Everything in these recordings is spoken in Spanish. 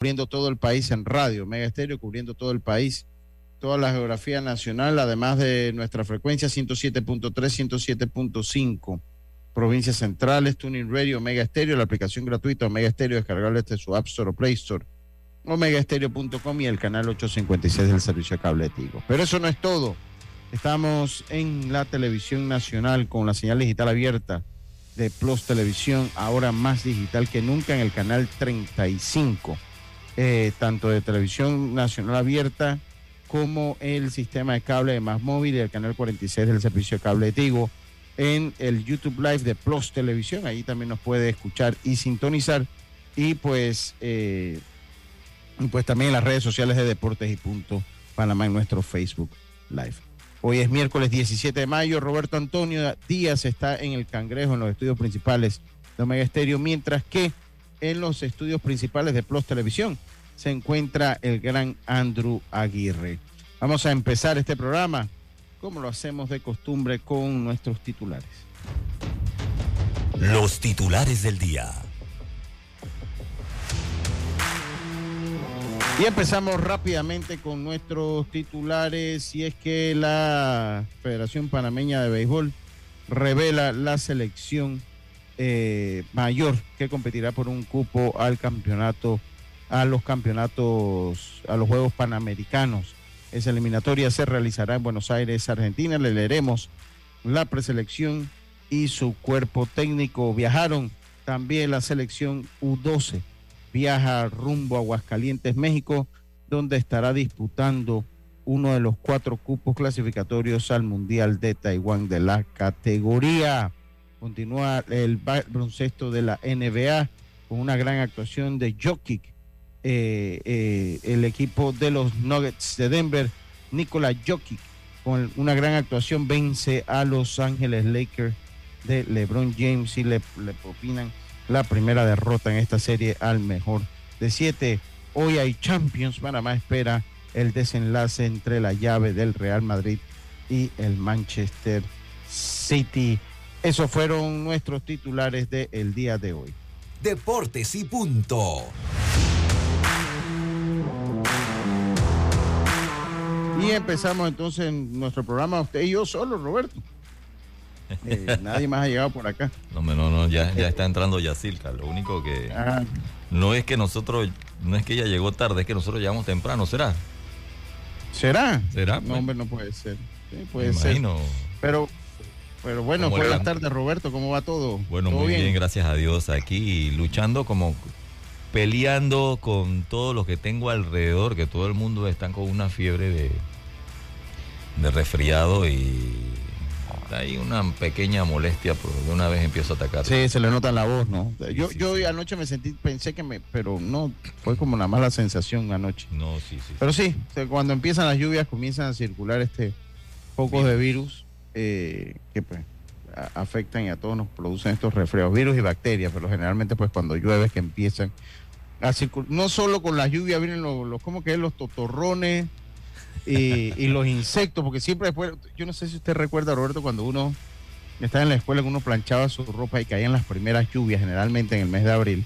cubriendo todo el país en radio, Mega Estéreo cubriendo todo el país, toda la geografía nacional, además de nuestra frecuencia 107.3, 107.5, provincias centrales, Tuning Radio, Mega Estéreo, la aplicación gratuita Mega Estéreo, descargable desde su App Store o Play Store, omegaestereo.com y el canal 856 del servicio de cable Tigo. Pero eso no es todo. Estamos en la televisión nacional con la señal digital abierta de Plus Televisión, ahora más digital que nunca en el canal 35, eh, tanto de televisión nacional abierta como el sistema de cable de Más Móvil y el canal 46 del servicio de cable de Tigo en el YouTube Live de Plus Televisión. Ahí también nos puede escuchar y sintonizar. Y pues, eh, pues también en las redes sociales de Deportes y Punto Panamá en nuestro Facebook Live. Hoy es miércoles 17 de mayo. Roberto Antonio Díaz está en el Cangrejo, en los estudios principales de Omega Estéreo, mientras que en los estudios principales de Plus Televisión se encuentra el gran Andrew Aguirre. Vamos a empezar este programa, como lo hacemos de costumbre, con nuestros titulares. Los titulares del día. Y empezamos rápidamente con nuestros titulares y es que la Federación Panameña de Béisbol revela la selección eh, mayor que competirá por un cupo al campeonato, a los campeonatos, a los Juegos Panamericanos. Esa eliminatoria se realizará en Buenos Aires, Argentina. Le leeremos la preselección y su cuerpo técnico. Viajaron también la selección U12 viaja rumbo a Aguascalientes, México, donde estará disputando uno de los cuatro cupos clasificatorios al Mundial de Taiwán de la categoría. Continúa el baloncesto de la NBA con una gran actuación de Jokic, eh, eh, el equipo de los Nuggets de Denver, Nikola Jokic, con una gran actuación vence a Los Ángeles Lakers de LeBron James y le, le la primera derrota en esta serie al mejor de siete. Hoy hay Champions. Panamá espera el desenlace entre la llave del Real Madrid y el Manchester City. Esos fueron nuestros titulares del día de hoy. Deportes y punto. Y empezamos entonces nuestro programa, usted y yo solo, Roberto. Eh, nadie más ha llegado por acá. No, no, no, ya, ya está entrando Yacilca. Lo único que no es que nosotros, no es que ella llegó tarde, es que nosotros llegamos temprano, ¿será? ¿Será? ¿Será? No, hombre, no puede ser. Sí, puede Me ser. imagino. Pero, pero bueno, ¿Cómo buenas tardes, Roberto. ¿Cómo va todo? Bueno, ¿Todo muy bien? gracias a Dios. Aquí luchando como peleando con todo lo que tengo alrededor, que todo el mundo está con una fiebre de, de resfriado y hay una pequeña molestia, pero de una vez empiezo a atacar. Sí, se le nota la voz, ¿no? Yo, sí, yo sí. anoche me sentí, pensé que me, pero no, fue como una mala sensación anoche. No, sí, sí. Pero sí, cuando empiezan las lluvias comienzan a circular este pocos de virus eh, que pues a- afectan y a todos nos producen estos resfriados, virus y bacterias, pero generalmente pues cuando llueve es que empiezan a circular, no solo con las lluvias vienen los, los ¿cómo que es? Los totorrones y, y los insectos, porque siempre después, yo no sé si usted recuerda Roberto cuando uno estaba en la escuela, que uno planchaba su ropa y caían las primeras lluvias, generalmente en el mes de abril,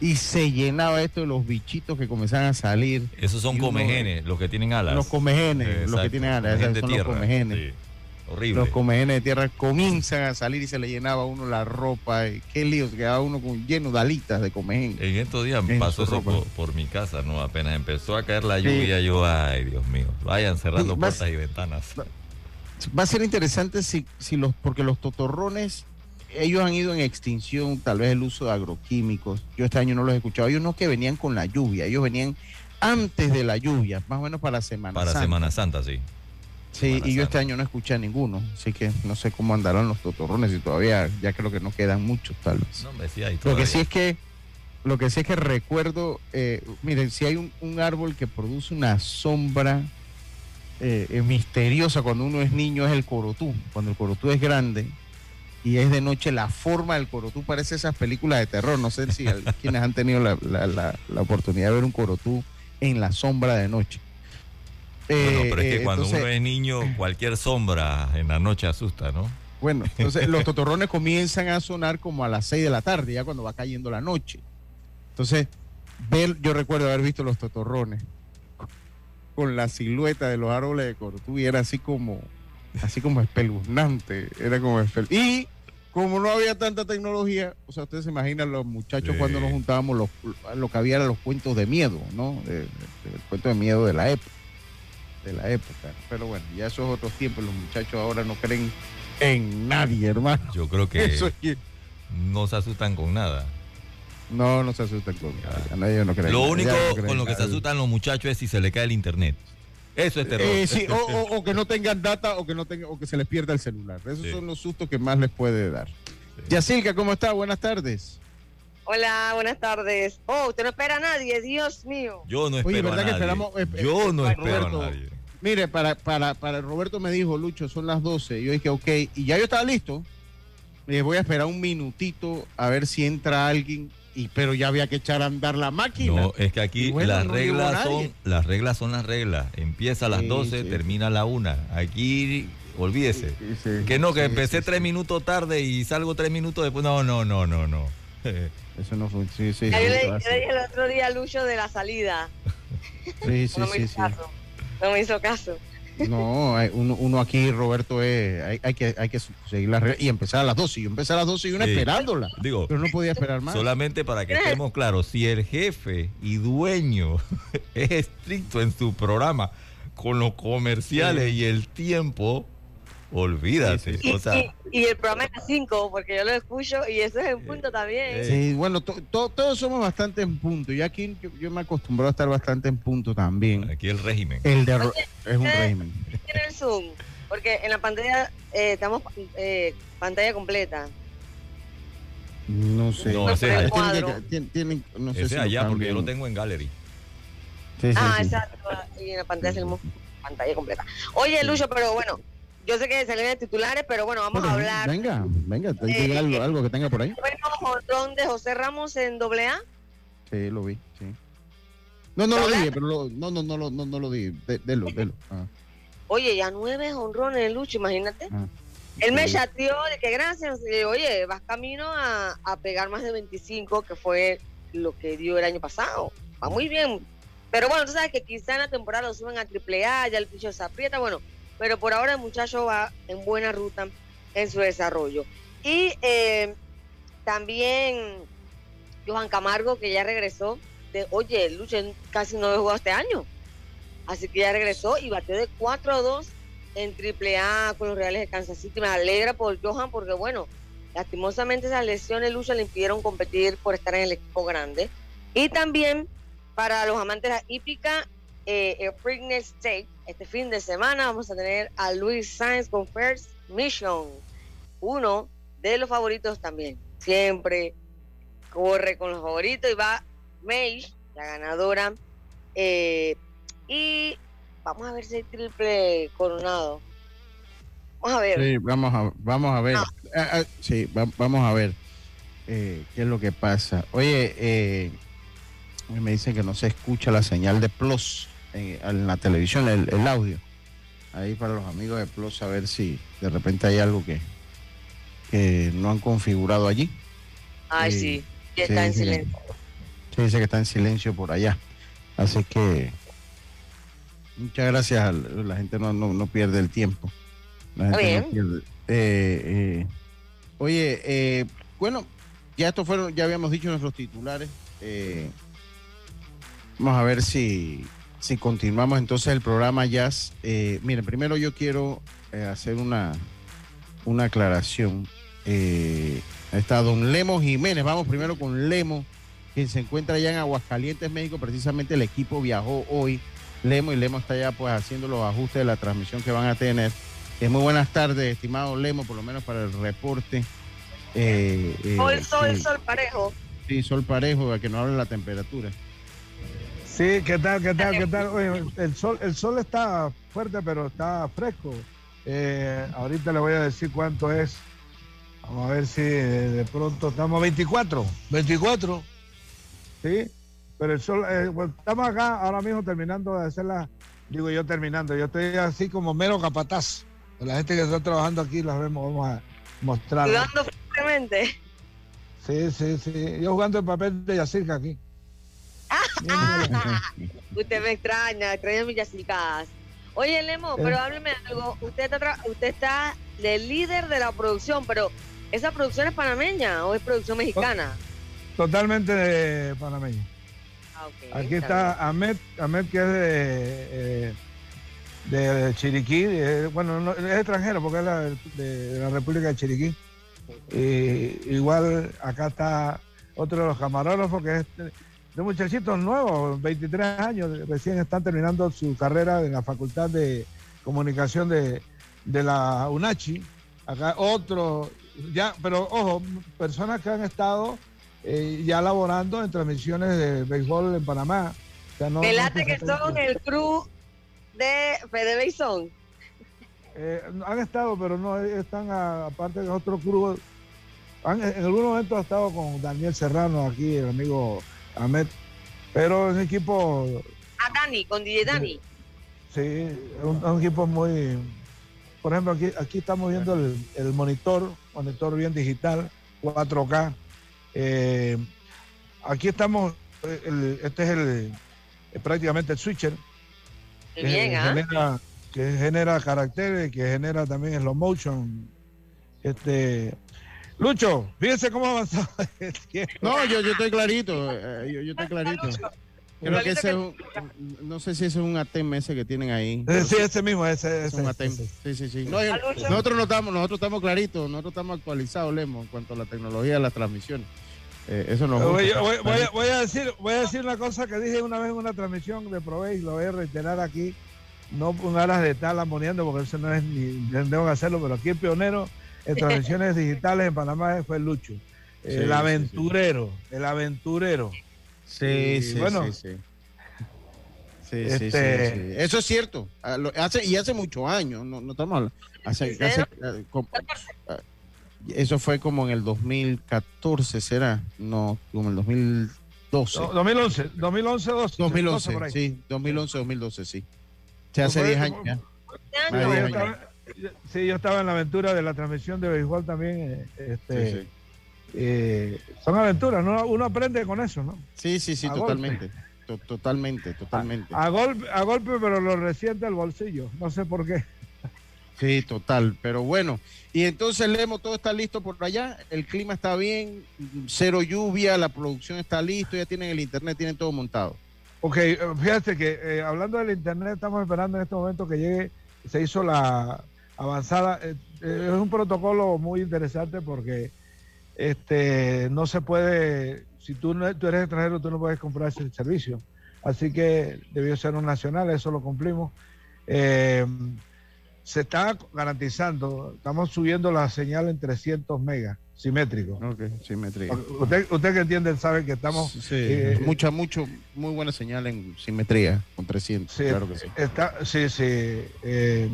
y se llenaba esto de los bichitos que comenzaban a salir. Esos son comegenes, los que tienen alas. Los comegenes, los que tienen alas, esos son los tierra, comegenes. sí. Horrible. Los comegenes de tierra comienzan a salir y se le llenaba a uno la ropa. y qué lío, se quedaba uno con, lleno de alitas de comején. En estos días En pasó eso por, por mi casa, ¿no? Apenas empezó a caer la Sí. lluvia, yo, ay, Dios mío, vayan cerrando Sí, puertas y ventanas. Va a ser interesante si, si los, porque los totorrones, ellos han ido en extinción, tal vez el uso de agroquímicos. Yo este año no los he escuchado. Ellos no que venían con la lluvia, ellos venían antes de la lluvia, más o menos para Semana Para Santa. Semana Santa, sí. Sí, y yo este año no escuché a ninguno, así que no sé cómo andarán los totorrones y todavía, ya creo que no quedan muchos tal vez. No, me decía ahí Lo que sí es que, lo que sí es que recuerdo, eh, miren, si hay un, un árbol que produce una sombra eh, eh, misteriosa cuando uno es niño es el corotú. Cuando el corotú es grande y es de noche, la forma del corotú parece esas películas de terror. No sé si quienes han tenido la, la- la- la oportunidad de ver un corotú en la sombra de noche. Bueno, Eh, pero es que eh, cuando entonces- uno es niño, cualquier sombra en la noche asusta, ¿no? Bueno, entonces los totorrones comienzan a sonar como a las 6 de la tarde, ya cuando va cayendo la noche. Entonces, ver, yo recuerdo haber visto los totorrones con la silueta de los árboles de Cortú y era así como, así como espeluznante, era como Y como no había tanta tecnología, o sea, ustedes se imaginan los muchachos Sí. cuando nos juntábamos, los, lo que había eran los cuentos de miedo, ¿no? De- el cuento de miedo de la época, de la época. Pero bueno, ya esos otros tiempos, los muchachos ahora no creen en nadie, hermano. Yo creo que Eso es no se asustan con nada. no, no se asustan con nadie, a nadie no creen. Lo único no creen con lo que se asustan los muchachos es si se le cae el internet. Eso es terror. Eh, sí, o, o- o que no tengan data o que no tenga, o que se les pierda el celular. Esos Sí. son los sustos que más les puede dar. Yacilca, ¿cómo está? Buenas tardes. Hola, buenas tardes. Oh, usted no espera a nadie, Dios mío. Yo no espero Oye, a ¿verdad que nadie. esperamos- eh, eh, Yo no eh, espero Roberto, a nadie. Mire, para, para, para Roberto me dijo, Lucho, son las 12. Yo dije, ok, y ya yo estaba listo. Le voy a esperar un minutito a ver si entra alguien, y, pero ya había que echar a andar la máquina. No, es que aquí bueno, las no reglas nadie. son las reglas son las reglas. Empieza a las Sí, 12, sí. termina a la 1. Aquí olvídese. Sí, sí, Que no, que sí, empecé sí, tres sí. minutos tarde y salgo tres minutos después. No, no, no, no, no. Eso no fue. Sí, sí, yo, le, yo le dije el otro día a Lucho de la salida. sí, sí, no me sí, hizo sí. caso. No me hizo caso. No, hay- uno, uno aquí, Roberto, es, hay, hay que, hay que seguir las reglas y empezar a las 12. Yo empecé a las 12 y una Sí. esperándola, Digo, pero no podía esperar más. solamente para que estemos claros, si el jefe y dueño es estricto en su programa con los comerciales y el tiempo, olvídate. Sí, sí, Y, O sea, y- y el programa es a 5, porque yo lo escucho y eso es en punto también. eh, Sí, bueno, to- to- todos somos bastante en punto. Y aquí yo, yo me acostumbrado a estar bastante en punto también. aquí el régimen. El de es un régimen. Tiene el Zoom, porque en la pantalla eh, estamos eh, pantalla completa. No sé. No, ese es allá. Tienen tienen- tienen- no sé Ese si allá porque yo lo tengo en gallery. Sí, sí, ah, sí. exacto. Y en la pantalla pantalla completa. Oye, Lucho, pero bueno, yo sé que salieron de titulares, pero bueno, vamos a hablar. Venga, venga, ¿te Eh, algo, algo que tenga por ahí? Bueno, de José Ramos en doble A. Sí, lo vi, sí. No, no lo dije, pero lo- no, no, no, lo- no, no lo dije. De, delo, delo. Ah, Oye, ya nueve honrones, Lucho, imagínate. ah. Él me chateó de que gracias. Y le digo, oye, vas camino a, a pegar más de 25, que fue lo que dio el año pasado. Va muy bien. Pero bueno, tú sabes que quizá en la temporada lo suben a AAA, ya el picho se aprieta, bueno. Pero por ahora el muchacho va en buena ruta en su desarrollo. Y eh, también Johan Camargo, que ya regresó. De, oye, Lucho casi no jugado este año. Así que ya regresó y batió de 4-2 en AAA con los Reales de Kansas City. Me alegra por Johan porque, bueno, lastimosamente esas lesiones lucha le impidieron competir por estar en el equipo grande. Y también para los amantes de la hípica, eh, el State, este fin de semana vamos a tener a Luis Sainz con First Mission, uno de los favoritos también. Siempre corre con los favoritos y va May, la ganadora. eh, y vamos a ver si hay triple coronado. Vamos a ver. Sí, vamos a, vamos a ver. No. Ah, ah, sí, va- vamos a ver eh, qué es lo que pasa. Oye, eh, me dicen que no se escucha la señal de Plus en, en la televisión, el, el audio. Ahí para los amigos de Plus, a ver si de repente hay algo que, que no han configurado allí. Ay, Sí, sí, está en silencio. Se dice que está en silencio por allá. Así que muchas gracias. La gente no, no, no pierde el tiempo. La gente no pierde. Eh, eh, oye, eh, bueno, ya estos fueron, ya habíamos dicho nuestros titulares. Eh, vamos a ver si, si continuamos entonces el programa Jazz. Eh, miren, primero yo quiero eh, hacer una, una aclaración. Eh, está don Lemo Jiménez. Vamos primero con Lemo que se encuentra allá en Aguascalientes, México. Precisamente el equipo viajó hoy, Lemo, y Lemo está ya pues haciendo los ajustes de la transmisión que van a tener. Eh, muy buenas tardes, estimado Lemo, por lo menos para el reporte. Eh, eh, Sol, sol, sí, sol parejo. sí, sol parejo, a que nos hable la temperatura. Sí, ¿qué tal, qué tal, qué tal? Oye, el sol, el sol está fuerte, pero está fresco. Eh, ahorita le voy a decir cuánto es. Vamos a ver si de, de pronto estamos 24. 24. Sí, pero el sol, eh, bueno, estamos acá ahora mismo terminando de hacer la, digo yo terminando, yo estoy así como mero capataz. La gente que está trabajando aquí las vemos, vamos a mostrar. Sudando fuertemente. Sí, sí, sí. Yo jugando el papel de Yacirca aquí. Usted me extraña, extraña mis yacicas. Oye, Lemo, Eh. pero hábleme algo. Usted está, usted está de líder de la producción, pero ¿esa producción es panameña o es producción mexicana? Totalmente de panameño. Ah, Aquí bien. está Ahmed, Ahmed que es de, eh, de Chiriquí, de- bueno, no- es extranjero porque es la- de, de la República de Chiriquí. Y igual acá está otro de los camarógrafos que es de, muchachitos nuevos, 23 años, recién están terminando su carrera en la Facultad de Comunicación de, de la UNACHI. Acá otro, ya, pero ojo, personas que han estado eh, ya laborando en transmisiones de béisbol en Panamá. O sea, no- no que son el crew de Fede Beizón. Eh, han estado, pero no están a- aparte de otro club. Han- en algún momento ha estado con Daniel Serrano aquí, el amigo Ahmed, pero es un equipo, A Dani, con DJ Dani. sí, es un, equipo muy. Por ejemplo, aquí, aquí estamos viendo el, el monitor, monitor bien digital, 4K. Eh, aquí estamos, el- este es el, eh, prácticamente el switcher. Que bien, ¿ah? genera, que genera caracteres, que genera también slow motion. Este, Lucho, fíjense cómo ha avanzado el tiempo. No, yo, yo estoy clarito. eh, yo, yo estoy clarito. Creo que ese es un, no sé si ese es un ATEM ese que tienen ahí. Sí, ese mismo, ese, Es ese, un ATEM. Sí, sí, sí. No, nosotros no estamos, nosotros estamos claritos, nosotros estamos actualizados, Lemo, en cuanto a la tecnología de las transmisiones. Eh, eso nos Voy, gusta. voy- voy a, voy a decir, voy a decir una cosa que dije una vez en una transmisión de Probé y lo voy a reiterar aquí. No con aras de estar lamoneando, porque eso no es ni tengo que hacerlo, pero aquí el pionero en transmisiones digitales en Panamá fue Lucho. Sí, el sí, aventurero, el aventurero. Sí, sí, bueno. sí, sí. Sí, sí, sí, Este- sí. Eso es cierto. Ah, Hace, y hace muchos años, no, no estamos hablando. Hace, ¿En hace, ah, como- ah, eso fue como en el 2014, ¿será? No, como en el 2012. No, 2011, 2011, 12, 2011, por ahí. sí, 2011, 2012, sí. Se hace Fue 10 como- años ya. Este Más año, de yo 10 años. Sí, yo estaba en la aventura de la transmisión de béisbol también. eh, Este, Sí, sí. eh, son aventuras, ¿no? uno aprende con eso, ¿no? Sí, sí, sí, A totalmente. To- Totalmente, totalmente. A golpe, a golpe, pero lo resiente el bolsillo. No sé por qué. Sí, total. Pero bueno, y entonces Lemo, todo está listo por allá. El clima está bien, cero lluvia, la producción está listo, ya tienen el internet, tienen todo montado. Ok, eh, fíjate que eh, hablando del internet, estamos esperando en este momento que llegue, se hizo la avanzada. eh, eh, es un protocolo muy interesante porque este no se puede, si tú, no, tú eres extranjero, tú no puedes comprar ese servicio. Así que debió ser un nacional, eso lo cumplimos. Eh, se está garantizando, estamos subiendo la señal en 300 megas simétrico. Ok, simetría. Usted, usted que entiende sabe que estamos Sí, eh, mucha, mucho, muy buena señal en simetría con 300. Sí, claro que sí. Está, sí, sí. eh,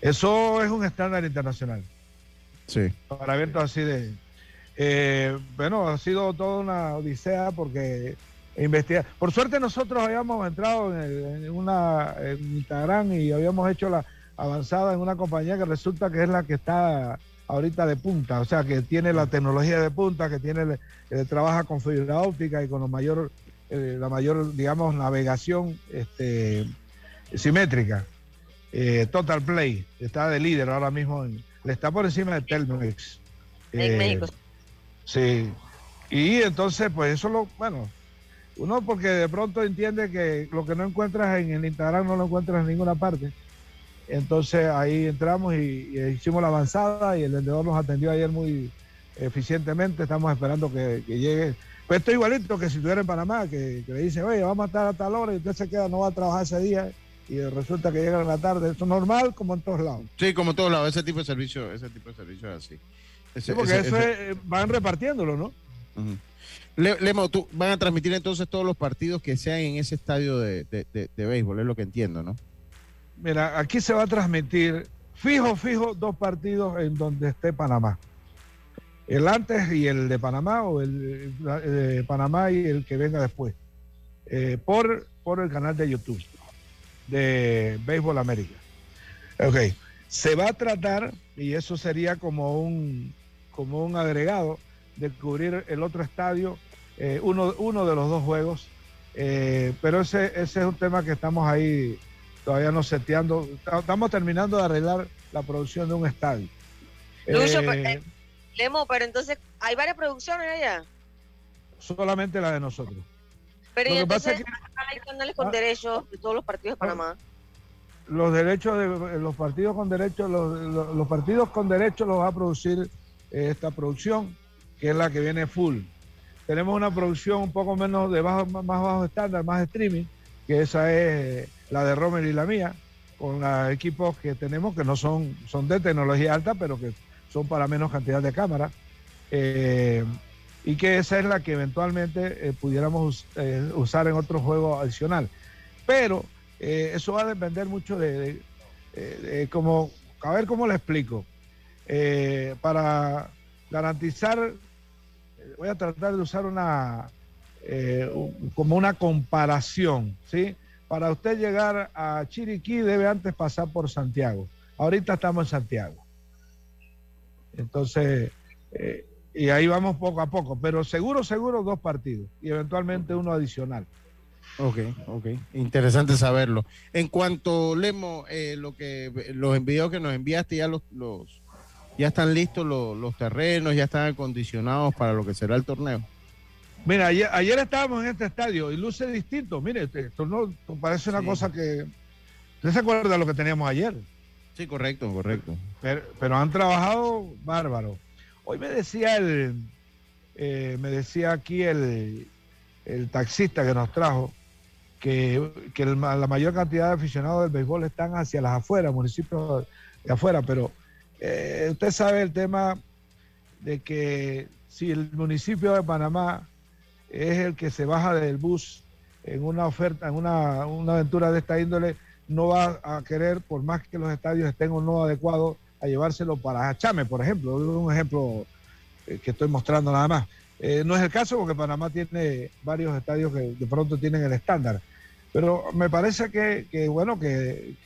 eso es un estándar internacional Sí. para eventos así de. eh, bueno, ha sido toda una odisea porque investigar. Por suerte nosotros habíamos entrado en, el- en una en Instagram y habíamos hecho la avanzada en una compañía que resulta que es la que está ahorita de punta, o sea, que tiene la tecnología de punta, que tiene eh, trabaja con fibra óptica y con la mayor, eh, la mayor, digamos, navegación este, simétrica. Eh, Total Play está de líder ahora mismo, en- le está por encima de Telmex. En Eh, México. Sí. Y entonces, pues eso lo, bueno, uno porque de pronto entiende que lo que no encuentras en el Instagram no lo encuentras en ninguna parte. Entonces ahí entramos y, y hicimos la avanzada y el vendedor nos atendió ayer muy eficientemente. Estamos esperando que, que llegue. Pues esto es igualito que si estuviera en Panamá, que, que le dice, oye, vamos a estar a tal hora y usted se queda, no va a trabajar ese día y resulta que llega en la tarde. Eso es normal como en todos lados. Sí, como en todos lados, ese tipo de servicio, ese tipo de servicio es así. Ese- Sí, porque ese- eso ese- es, eh, van repartiéndolo, ¿no? Le- Lemo, tú van a transmitir entonces todos los partidos que sean en ese estadio de, de- de- de béisbol, es lo que entiendo, ¿no? Mira, aquí se va a transmitir fijo, fijo, dos partidos en donde esté Panamá. El antes y el de Panamá, o el, el de Panamá y el que venga después. Eh, por, por el canal de YouTube de Béisbol América. Ok. Se va a tratar, y eso sería como un, como un agregado, de cubrir el otro estadio, eh, uno, uno de los dos juegos Eh, pero ese, ese es un tema que estamos ahí todavía no seteando. Estamos terminando de arreglar la producción de un estadio. Lucho, Eh, pero, eh, Lemo, pero entonces hay varias producciones allá. solamente la de nosotros. Pero Lo y que pasa entonces es hay canales con Ah. derechos de todos los partidos de Panamá. Los derechos de los partidos con derechos, los, los- los partidos con derechos los va a producir eh, esta producción, que es la que viene full. Tenemos una producción un poco menos de bajo, más más bajo estándar, más streaming, que esa es la de Romer y la mía, con los equipos que tenemos que no son, son de tecnología alta, pero que son para menos cantidad de cámaras. Eh, y que esa es la que eventualmente eh, pudiéramos eh, usar en otro juego adicional. Pero eh, eso va a depender mucho de, de, cómo, a ver cómo le explico. Para garantizar, voy a tratar de usar una, un- como una comparación, ¿sí? Para usted llegar a Chiriquí debe antes pasar por Santiago. Ahorita estamos en Santiago. Entonces, y ahí vamos poco a poco, pero seguro, seguro dos partidos y eventualmente uno adicional. Ok, ok. Interesante saberlo. En cuanto, Lemo, eh, lo que los videos que nos enviaste, ya los, los ya están listos los, los terrenos, ya están acondicionados para lo que será el torneo. Mira, ayer, ayer estábamos en este estadio y luce distinto. Mire, este- esto no parece una Sí. cosa que. ¿Usted se acuerda de lo que teníamos ayer? Sí, correcto, correcto. Pero, pero han trabajado bárbaro. Hoy me decía el. eh, me decía aquí el, el taxista que nos trajo que, que la mayor cantidad de aficionados del béisbol están hacia las afueras, municipios de afuera, pero eh, usted sabe el tema de que si el municipio de Panamá es el que se baja del bus en una oferta, en una, una aventura de esta índole, no va a querer, por más que los estadios estén o no adecuados, a llevárselo para Chame, por ejemplo. Un ejemplo eh, que estoy mostrando nada más. Eh, no es el caso porque Panamá tiene varios estadios que de pronto tienen el estándar. Pero me parece que, bueno, que,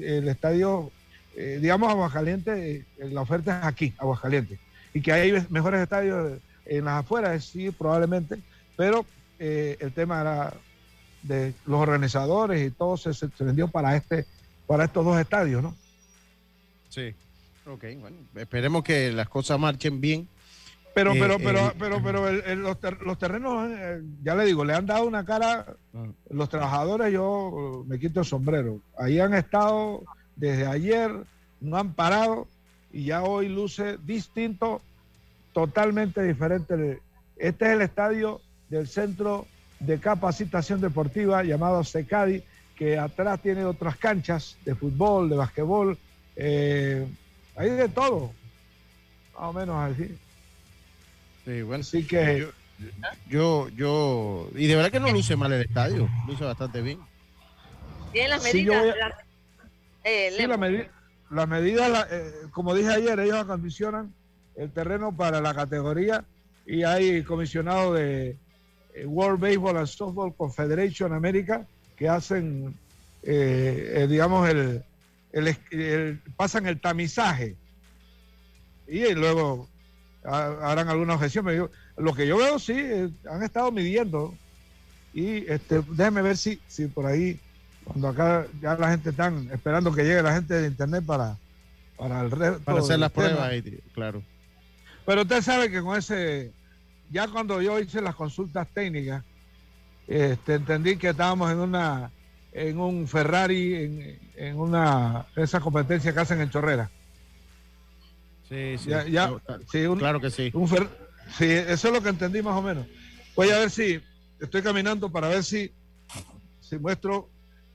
el estadio, eh, digamos Aguascalientes, la oferta es aquí, Aguascalientes. Y que hay mejores estadios en las afueras, sí, probablemente, pero el tema era de los organizadores y todo se- se vendió para este para estos dos estadios, ¿no? Sí. Ok, bueno, esperemos que las cosas marchen bien. Pero, Eh, pero, pero, eh, pero, pero el- el- los, ter- los terrenos, eh, ya le digo, le han dado una cara, Ah. los trabajadores, yo eh, me quito el sombrero. Ahí han estado desde ayer, no han parado y ya hoy luce distinto, totalmente diferente. Este es el estadio del Centro de Capacitación Deportiva llamado SECADI, que atrás tiene otras canchas de fútbol, de basquetbol, eh, hay de todo, más o menos así. Sí, bueno, Así que yo, yo, yo, y de verdad que no luce mal el estadio, luce bastante bien. Tienen las Sí, medidas. voy a- las- eh, Sí, Lemo. la medi- las medidas, la- eh, como dije ayer, ellos acondicionan el terreno para la categoría y hay comisionados de eh, World Baseball and Softball Confederation América que hacen, eh, eh, digamos, el, el pasan el tamizaje y, eh, luego ha- harán alguna objeción. Pero yo- lo que yo veo, sí, eh, han estado midiendo y este, déjenme ver si, si por ahí cuando acá ya la gente están esperando que llegue la gente de internet para, para el resto. Para hacer las tema. pruebas, claro. Pero usted sabe que con ese, ya cuando yo hice las consultas técnicas, este, entendí que estábamos en una, en un Ferrari, en, en una, esa competencia que hacen en Chorrera. Sí, sí. Ya- ya- No, ta- Sí, un, claro que sí. un Fer- sí, eso es lo que entendí más o menos. Voy a ver si estoy caminando para ver si, si muestro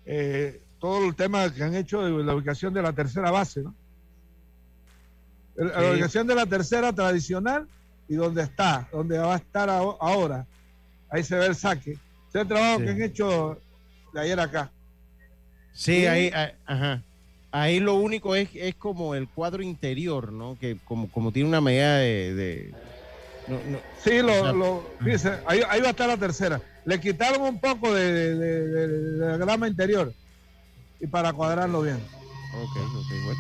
eh, todo el tema que han hecho de la ubicación de la tercera base, ¿no? La Sí. ubicación de la tercera tradicional y donde está, donde va a estar aho- ahora. Ahí se ve el saque. Ese trabajo Sí. que han hecho de ayer acá. Sí, ahí, ah, ajá. Ahí lo único es, es como el cuadro interior, ¿no? Que como, como tiene una medida de... de- no, no, Sí, lo, lo- ahí, ahí va a estar la tercera. Le quitaron un poco de, de- grama interior y para cuadrarlo bien. Ok, ok, bueno.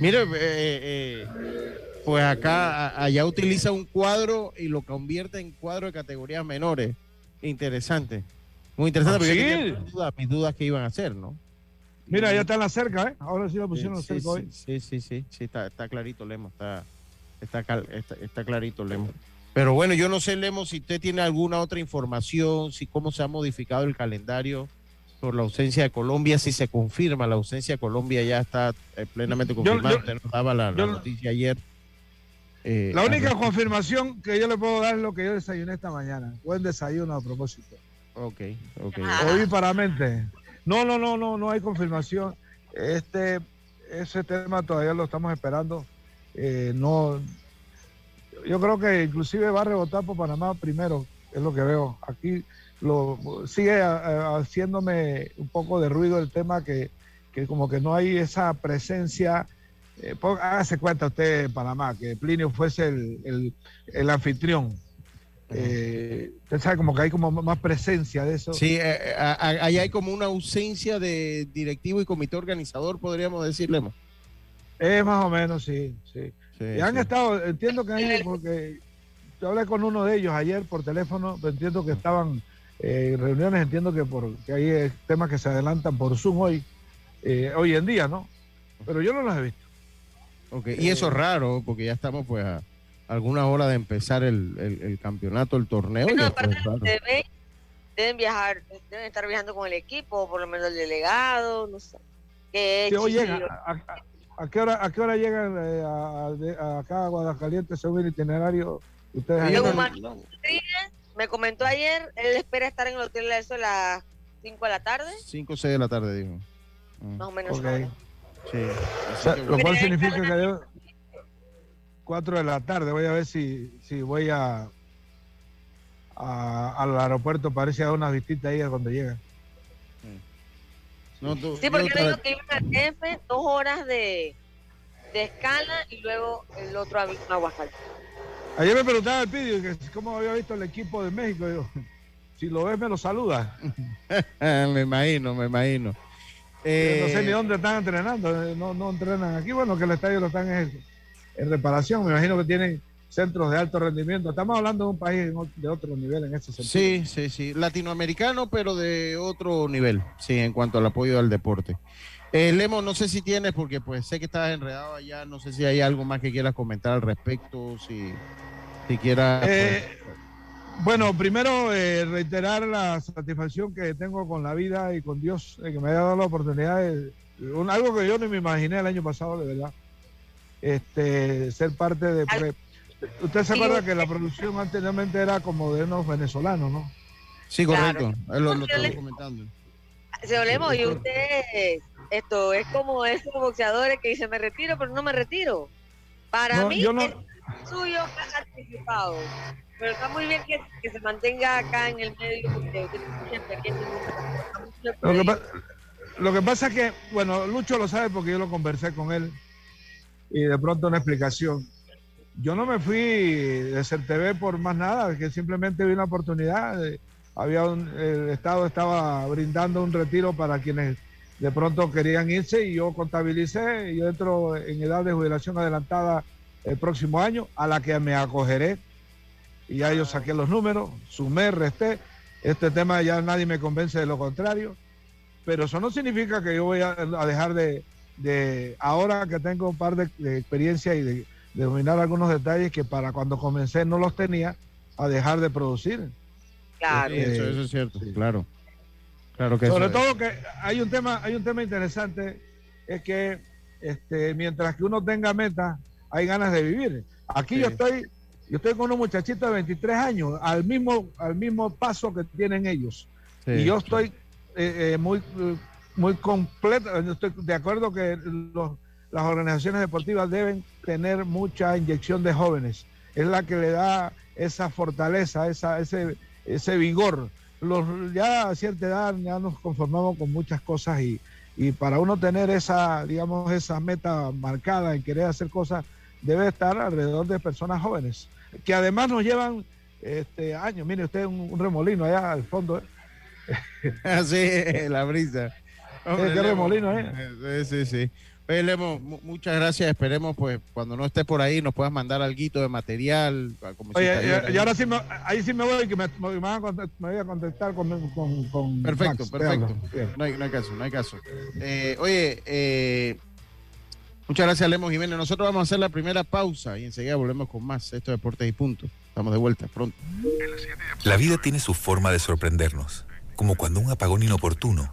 Mire, eh, eh, pues acá, allá utiliza un cuadro y lo convierte en cuadro de categorías menores. Interesante. Muy interesante, Ah, porque yo sí. tenía mis dudas, mis dudas que iban a hacer, ¿no? Mira, ya está en la cerca, ¿eh? Ahora sí Sí, pusieron sí, cerca hoy. sí, sí, sí, sí, está, está clarito, Lemo, está, está, cal- está, está clarito, Lemo. Pero bueno, yo no sé, Lemo, si usted tiene alguna otra información, si cómo se ha modificado el calendario por la ausencia de Colombia, si se confirma la ausencia de Colombia ya está eh, plenamente confirmada. usted nos daba la, la noticia ayer. Eh, La única confirmación que yo le puedo dar es lo que yo desayuné esta mañana. Buen desayuno a propósito. Ok, ok. Ah. Oí para mente. No, no, no, no, no hay confirmación. Este, ese tema todavía lo estamos esperando. Eh, no, yo creo que inclusive va a rebotar por Panamá primero, es lo que veo. Aquí lo sigue a- a- haciéndome un poco de ruido el tema que, que como que no hay esa presencia. Eh, hágase cuenta usted en Panamá que Plinio fuese el, el- el anfitrión. Eh, usted sabe como que hay como más presencia de eso. Sí, eh, eh, a- a- ahí hay como una ausencia de directivo y comité organizador, podríamos decir, Lemo. Es más o menos, sí, sí. Sí, Y han sí. estado, entiendo que ido porque yo hablé con uno de ellos ayer por teléfono, pero entiendo que estaban eh, en reuniones, entiendo que, por, que hay eh, temas que se adelantan por Zoom hoy, hoy en día, ¿no? Pero yo no los he visto. Ok, Y eso es raro, porque ya estamos pues a alguna hora de empezar el, el- el campeonato, el torneo. Bueno, aparte raro. deben, deben viajar, deben estar viajando con el equipo, por lo menos el delegado, no sé. Que Sí, llegan. ¿A, a- a qué hora, ¿A qué hora llegan eh, a, a- de- a acá a Guadalcaliente según el itinerario? Ustedes no- no- Me comentó ayer, él espera estar en el hotel a eso a las 5 de la tarde, Cinco o seis de la tarde, dijo. Mm, más o menos. Ok. ahora. Sí. O sea, lo cual significa que 4 de la tarde, voy a ver si, si voy a, a- al aeropuerto, parece a dar una visita ahí a cuando llega. No, tú- Sí, porque yo le digo que iban al DF, dos horas de, de escala y luego el otro avión a Aguascalientes. Ayer me preguntaba el Pidio que cómo había visto el equipo de México. Yo, si lo ves, me lo saluda. me imagino, me imagino. no Eh, sé ni dónde están entrenando, eh, no, no entrenan aquí. Bueno, que el estadio lo están en, en reparación. Me imagino que tienen centros de alto rendimiento. Estamos hablando de un país de otro nivel en ese sentido. Sí, sí, sí. Latinoamericano, pero de otro nivel, sí, en cuanto al apoyo al deporte. Eh, Lemo, no sé si tienes, porque pues sé que estás enredado allá, no sé si hay algo más que quieras comentar al respecto, si, si quieras... Eh, bueno, primero eh, reiterar la satisfacción que tengo con la vida y con Dios, de que me haya dado la oportunidad de un- algo que yo ni me imaginé el año pasado, de verdad. Este, ser parte de. Usted se acuerda que la producción anteriormente era como de unos venezolanos, ¿no? sí, correcto, claro. lo, lo comentando. Se hablemos y usted, esto es como esos boxeadores que dicen me retiro, pero no me retiro. Para No, mí yo no- es suyo anticipado. Pero está muy bien que, que se mantenga acá en el medio porque tiene mucha experiencia. Lo que, lo que pasa es que, bueno, Lucho lo sabe porque yo lo conversé con él y de pronto una explicación. Yo no me fui de CERTV por más nada, que simplemente vi una oportunidad. de- había un- el Estado estaba brindando un retiro para quienes de pronto querían irse y yo contabilicé y yo entro en edad de jubilación adelantada el próximo año, a la que me acogeré. Y ya yo saqué los números, sumé, resté. Este tema ya nadie me convence de lo contrario. Pero eso no significa que yo voy a dejar de, de, ahora que tengo un par de, de experiencia y de, de dominar algunos detalles que para cuando comencé no los tenía, a dejar de producir. Claro. Sí, eso, eso es cierto, Sí. claro. Claro que Sobre es. todo que hay un tema, hay un tema interesante, es que este, mientras que uno tenga meta, hay ganas de vivir. Aquí Sí. yo estoy, yo estoy con unos muchachitos de 23 años, al mismo, al mismo paso que tienen ellos. Sí, y yo estoy eh, eh, muy, eh, muy completa, yo estoy de acuerdo que los- las organizaciones deportivas deben tener mucha inyección de jóvenes. Es la que le da esa fortaleza, esa, ese, ese vigor. Los, ya a cierta edad ya nos conformamos con muchas cosas y, y para uno tener esa, digamos, esa meta marcada en querer hacer cosas, debe estar alrededor de personas jóvenes, que además nos llevan este, años. Mire usted un, un remolino allá al fondo. ¿eh? Así, la brisa. Qué remolino, Sí, sí, sí. Oye, Lemo, mu- muchas gracias. Esperemos, pues, cuando no estés por ahí, nos puedas mandar algo de material. como Oye, y, y ahora sí me, ahí sí me voy, que me, me van a contestar- me voy a contestar con, con, con Perfecto, Max, perfecto. No hay, no hay caso, no hay caso. Eh, oye, eh, muchas gracias, Lemo Jiménez. Nosotros vamos a hacer la primera pausa y enseguida volvemos con más. Esto es Deportes y Punto. Estamos de vuelta pronto. La vida tiene su forma de sorprendernos, como cuando un apagón inoportuno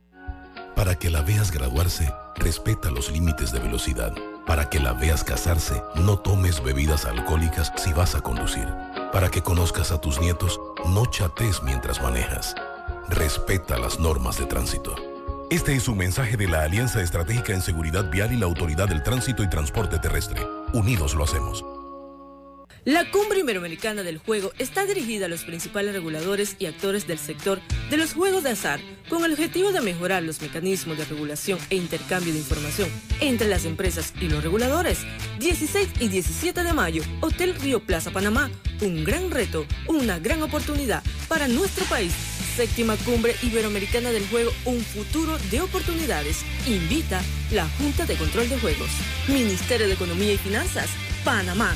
Para que la veas graduarse, respeta los límites de velocidad. Para que la veas casarse, no tomes bebidas alcohólicas si vas a conducir. Para que conozcas a tus nietos, no chates mientras manejas. Respeta las normas de tránsito. Este es un mensaje de la Alianza Estratégica en Seguridad Vial y la Autoridad del Tránsito y Transporte Terrestre. Unidos lo hacemos. La Cumbre Iberoamericana del Juego está dirigida a los principales reguladores y actores del sector de los juegos de azar, con el objetivo de mejorar los mecanismos de regulación e intercambio de información entre las empresas y los reguladores. 16 y 17 de mayo, Hotel Río Plaza Panamá, un gran reto, una gran oportunidad para nuestro país. Séptima Cumbre Iberoamericana del Juego, un futuro de oportunidades. Invita la Junta de Control de Juegos. Ministerio de Economía y Finanzas. Panamá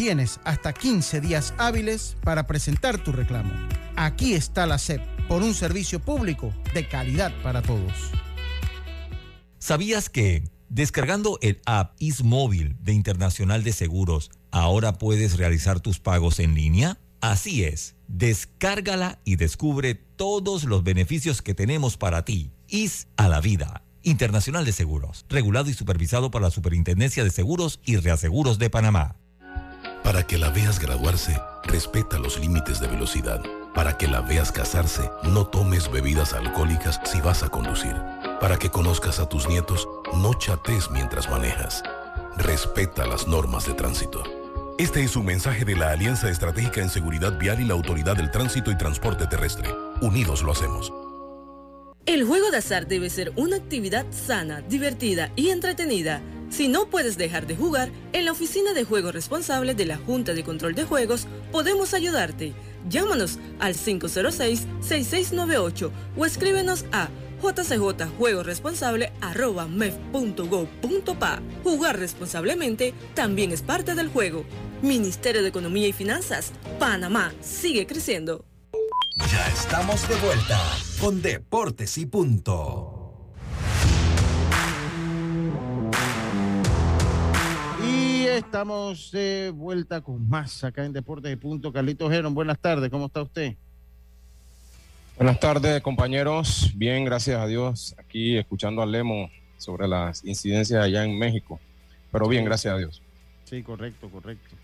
Tienes hasta 15 días hábiles para presentar tu reclamo. Aquí está la SEP por un servicio público de calidad para todos. ¿Sabías que descargando el app IsMóvil de Internacional de Seguros, ahora puedes realizar tus pagos en línea? Así es, descárgala y descubre todos los beneficios que tenemos para ti. IS a la vida. Internacional de Seguros, regulado y supervisado por la Superintendencia de Seguros y Reaseguros de Panamá. Para que la veas graduarse, respeta los límites de velocidad. Para que la veas casarse, no tomes bebidas alcohólicas si vas a conducir. Para que conozcas a tus nietos, no chates mientras manejas. Respeta las normas de tránsito. Este es un mensaje de la Alianza Estratégica en Seguridad Vial y la Autoridad del Tránsito y Transporte Terrestre. Unidos lo hacemos. El juego de azar debe ser una actividad sana, divertida y entretenida. Si no puedes dejar de jugar, en la oficina de juego responsable de la Junta de Control de Juegos podemos ayudarte. Llámanos al 506-6698 o escríbenos a jcjjuegoresponsable.mef.gov.pa. Jugar responsablemente también es parte del juego. Ministerio de Economía y Finanzas, Panamá sigue creciendo. Ya estamos de vuelta con Deportes y Punto. Estamos de vuelta con más acá en Deportes y Punto. Carlitos Geron, buenas tardes, ¿cómo está usted? Buenas tardes, compañeros. Bien, gracias a Dios. Aquí escuchando a Lemo sobre las incidencias allá en México. Pero bien, gracias a Dios. Sí, correcto, correcto.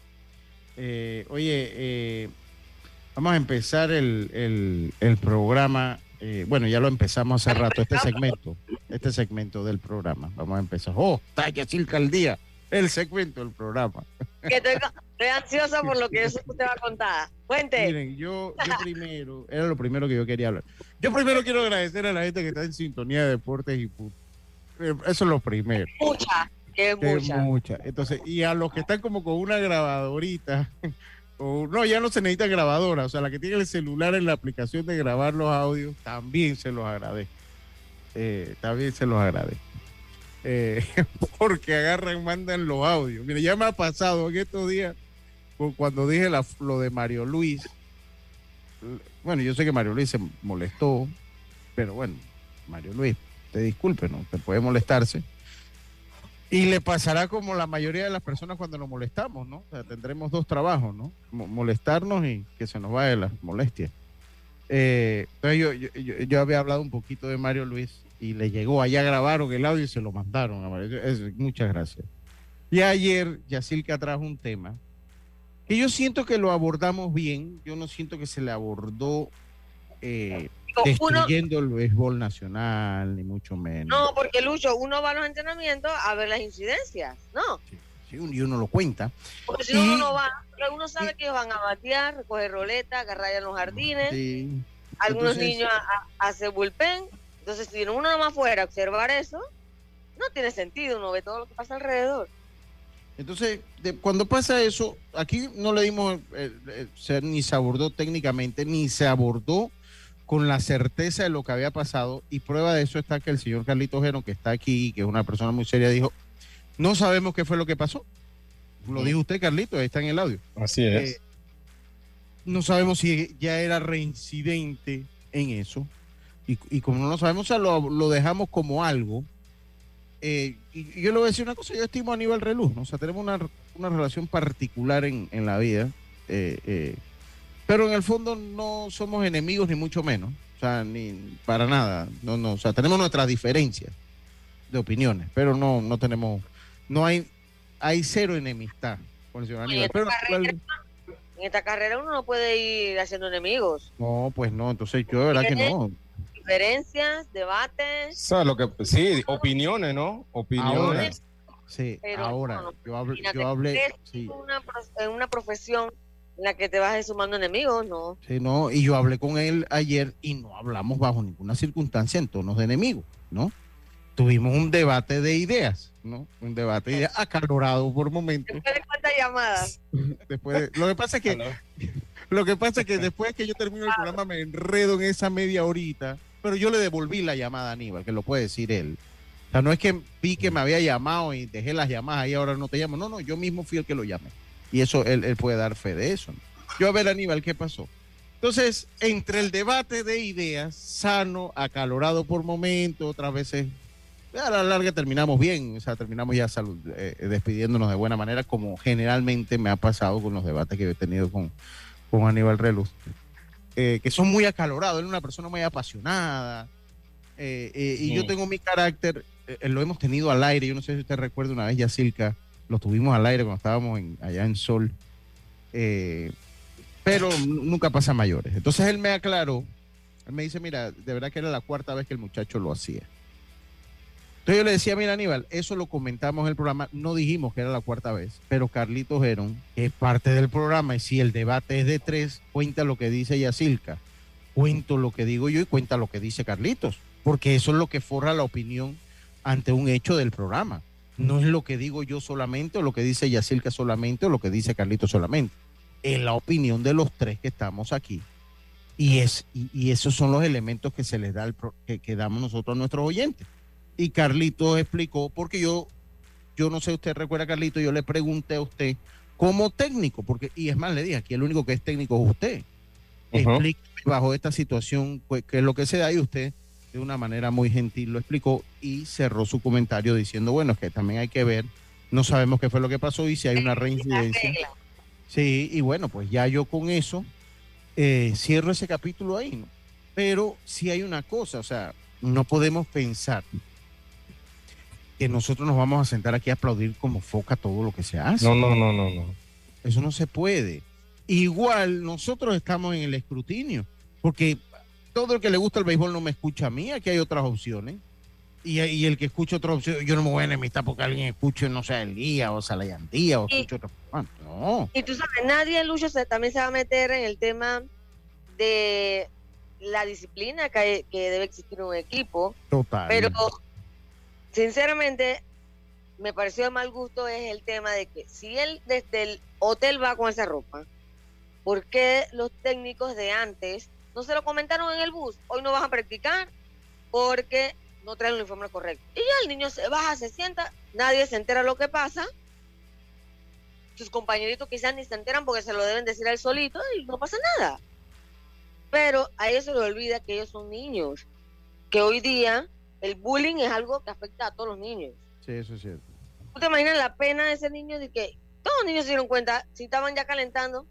Eh, oye, eh, vamos a empezar el, el- el programa. eh, bueno, ya lo empezamos hace rato, este segmento, este segmento del programa. Vamos a empezar. Oh, ya cerca el día, el segmento del programa. Que estoy, estoy ansiosa por lo que eso usted va a contar. Cuente. Miren, yo, yo primero, era lo primero que yo quería hablar. Yo primero quiero agradecer a la gente que está en sintonía de deportes y punto. Eh, Eso es lo primero. Mucha, que es que mucha. mucha. Entonces, y a los que están como con una grabadorita O, no, ya no se necesita grabadora. O sea, la que tiene el celular en la aplicación de grabar los audios, también se los agradezco. Eh, también se los agradezco. Eh, porque agarran, mandan los audios. Mira, ya me ha pasado en estos días, cuando dije lo de Mario Luis. Bueno, yo sé que Mario Luis se molestó, pero bueno, Mario Luis, te disculpe, ¿no? Te puede molestarse y le pasará como la mayoría de las personas cuando nos molestamos, ¿no? O sea, tendremos dos trabajos, ¿no? Molestarnos y que se nos vaya la molestia. Eh, entonces yo, yo, yo, había hablado un poquito de Mario Luis y le llegó, allá grabaron el audio y se lo mandaron muchas gracias. Y ayer Yacilca trajo un tema que yo siento que lo abordamos bien, yo no siento que se le abordó eh, destruyendo el béisbol nacional, ni mucho menos. No, porque Lucho, uno va a los entrenamientos a ver las incidencias, ¿no? Sí, y uno lo cuenta. Porque si uno no va, uno sabe que ellos van a batear, recoger roleta, agarrar en los jardines, algunos niños a, hacer bullpen. Entonces, si uno nada más fuera a observar eso, no tiene sentido, uno ve todo lo que pasa alrededor. Entonces, cuando pasa eso, aquí no le dimos, eh, eh, ni se abordó técnicamente, ni se abordó con la certeza de lo que había pasado y prueba de eso está que el señor Carlito Gero, que está aquí, que es una persona muy seria, dijo, no sabemos qué fue lo que pasó. Lo dijo usted, Carlito, está en el audio. Así es. Eh, no sabemos si ya era reincidente en eso. Y, como no lo sabemos, o lo, dejamos como algo. Eh, y, yo le voy a decir una cosa, yo estimo a Aníbal Reluz, ¿no? o sea, tenemos una, una relación particular en, en la vida. Eh, eh pero en el fondo no somos enemigos ni mucho menos. O sea, ni para nada. No, no, o sea, tenemos nuestras diferencias de opiniones, pero no, no tenemos, no hay, hay cero enemistad con el señor Aníbal. en esta carrera uno no puede ir haciendo enemigos. No, pues no, entonces yo de verdad que no. Diferencias, debates. O sea, lo que, sí, opiniones, ¿no? Opiniones. sí, ahora, yo hablé, yo hablé sí. una, en una profesión la que te vas sumando enemigos, ¿no? Sí, no, y yo hablé con él ayer y no hablamos bajo ninguna circunstancia en tonos de enemigo, ¿no? Tuvimos un debate de ideas, ¿no? Un debate de ideas acalorado por momentos. Después de cuántas llamadas. Después lo que pasa es que lo que pasa es que después que yo termino el programa me enredo en esa media horita, pero yo le devolví la llamada a Aníbal, que lo puede decir él. O sea, no es que vi que me había llamado y dejé las llamadas ahí ahora no te llamo. No, no, yo mismo fui el que lo llamé. Y eso él, puede dar fe de eso. Yo a ver, Aníbal, ¿qué pasó? Entonces, entre el debate de ideas, sano, acalorado por momentos, otras veces, a la larga terminamos bien, o sea, terminamos ya eh, despidiéndonos de buena manera, como generalmente me ha pasado con los debates que he tenido con, con Aníbal Reluz, eh, que son muy acalorados, él es una persona muy apasionada, eh, y yo tengo mi carácter, lo hemos tenido al aire, yo no sé si usted recuerda una vez, Yacilca, lo tuvimos al aire cuando estábamos allá en Sol, eh, pero nunca pasa mayores. Entonces él me aclaró, él me dice, mira, de verdad que era la cuarta vez que el muchacho lo hacía. Entonces yo le decía, mira Aníbal, eso lo comentamos en el programa, no dijimos que era la cuarta vez, pero Carlitos Gerón es parte del programa y si el debate es de tres, cuenta lo que dice Yacilca, cuento lo que digo yo y cuenta lo que dice Carlitos, porque eso es lo que forra la opinión ante un hecho del programa. No es lo que digo yo solamente, o lo que dice Yacilca solamente, o lo que dice Carlito solamente. Es la opinión de los tres que estamos aquí. Y, es, y, esos son los elementos que se les da, que, damos nosotros a nuestros oyentes. Y Carlito explicó, porque yo, yo no sé, usted recuerda, Carlito, yo le pregunté a usted como técnico, porque, y es más, le dije, aquí el único que es técnico es usted. Explíqueme bajo esta situación pues, qué es lo que se da y usted de una manera muy gentil lo explicó y cerró su comentario diciendo, bueno, es que también hay que ver, no sabemos qué fue lo que pasó y si hay una reincidencia. Sí, y bueno, pues ya yo con eso eh, cierro ese capítulo ahí, ¿no? Pero si hay una cosa, o sea, no podemos pensar que nosotros nos vamos a sentar aquí a aplaudir como foca todo lo que se hace. No, no, no, no, no. Eso no se puede. Igual nosotros estamos en el escrutinio, porque todo el que le gusta el béisbol no me escucha a mí, aquí hay otras opciones. Y, el que escucha otra opción, yo no me voy a enemistar porque alguien escuche, no sé, el día o Salayandía o escuche otro. Ah, no. Y tú sabes, nadie, Lucho, se, también se va a meter en el tema de la disciplina que, que debe existir en un equipo. Total. Pero, sinceramente, me pareció de mal gusto es el tema de que si él desde el hotel va con esa ropa, ¿por qué los técnicos de antes no se lo comentaron en el bus? Hoy no vas a practicar porque no trae el uniforme correcto. Y ya el niño se baja, se sienta, nadie se entera lo que pasa. Sus compañeritos quizás ni se enteran porque se lo deben decir a él solito y no pasa nada. Pero a ellos se les olvida que ellos son niños, que hoy día el bullying es algo que afecta a todos los niños. Sí, eso es cierto. ¿Tú te imaginas la pena de ese niño de que todos los niños se dieron cuenta, si estaban ya calentando,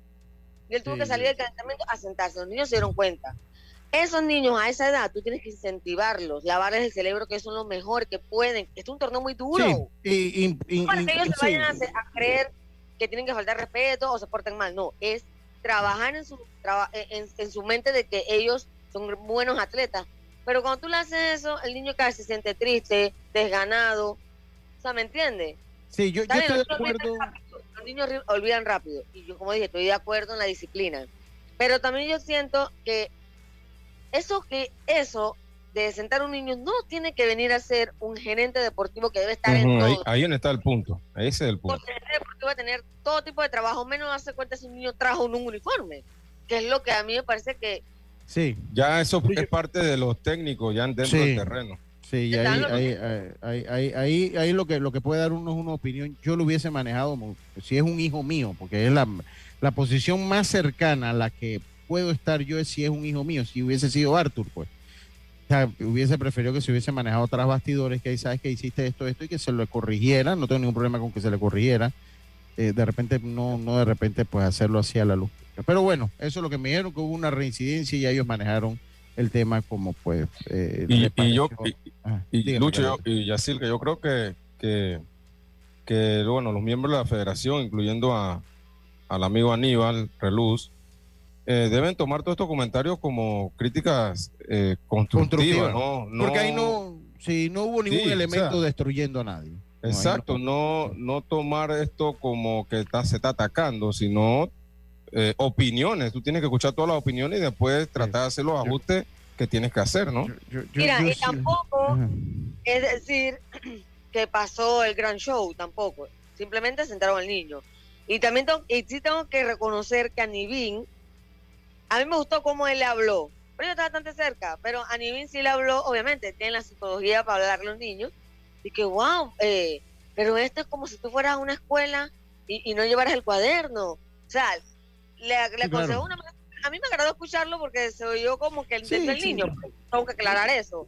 y él tuvo Sí, que salir del calentamiento a sentarse, los niños se dieron cuenta. Esos niños a esa edad, tú tienes que incentivarlos, lavarles el cerebro, que son lo mejor que pueden. Este es un torneo muy duro. Sí, y, y- y- para que ellos se sí. vayan a, a creer que tienen que faltar respeto o se porten mal. No, es trabajar en su, traba- en, en su mente de que ellos son buenos atletas. Pero cuando tú le haces eso, el niño casi se siente triste, desganado. O sea, ¿me entiendes? Sí, yo, estoy de los niños acuerdo. olvidan rápido, Los niños olvidan rápido. Y yo, como dije, estoy de acuerdo en la disciplina. Pero también yo siento que eso que eso de sentar a un niño no tiene que venir a ser un gerente deportivo que debe estar en Ujú, ahí, todo. ahí está el punto. Ese es el punto. Porque el gerente deportivo va a tener todo tipo de trabajo, menos darse cuenta si un niño trajo un uniforme. Que es lo que a mí me parece que Sí, Ya eso es parte de los técnicos ya dentro Sí. del terreno. sí, y ahí, ahí, ahí, ahí, ahí, ahí- ahí lo que lo que puede dar uno es una opinión. Yo lo hubiese manejado si es un hijo mío, porque es la, la posición más cercana a la que puedo estar yo es si es un hijo mío, si hubiese sido Arthur, pues. O sea, hubiese preferido que se hubiese manejado tras bastidores, que ahí sabes que hiciste esto, esto, y que se lo corrigiera. No tengo ningún problema con que se le corrigiera. Eh, de repente, no, no de repente, pues hacerlo así a la luz. Pero bueno, eso es lo que me dijeron, que hubo una reincidencia y ellos manejaron el tema como pues... eh, Y, yo, y, Ajá, y dígame, Lucho yo- Carlos. y Yacil, que yo creo que, que, que, bueno, los miembros de la federación, incluyendo a, al amigo Aníbal Reluz, eh, deben tomar todos estos comentarios como críticas eh, constructivas, Constructiva. ¿no? No- Porque ahí no, si no hubo ningún Sí, o elemento sea, destruyendo a nadie. No, Exacto, no, no tomar esto como que está, se está atacando, sino eh, opiniones. Tú tienes que escuchar todas las opiniones y después tratar de hacer los ajustes que tienes que hacer, ¿no? Mira, yo y tampoco es decir que pasó el gran show, tampoco. Simplemente sentaron al niño. Y también tengo, y sí tengo que reconocer que a Nivin, a mí me gustó cómo él le habló. Pero yo estaba bastante cerca, pero a Nivin sí le habló, obviamente, tiene la psicología para hablarle a los niños. Y que, wow, eh, pero esto es como si tú fueras a una escuela y, y no llevaras el cuaderno. O sea, le, le Sí, claro. una a mí me agradó escucharlo porque se oyó como que el sí. niño. Tengo que aclarar eso.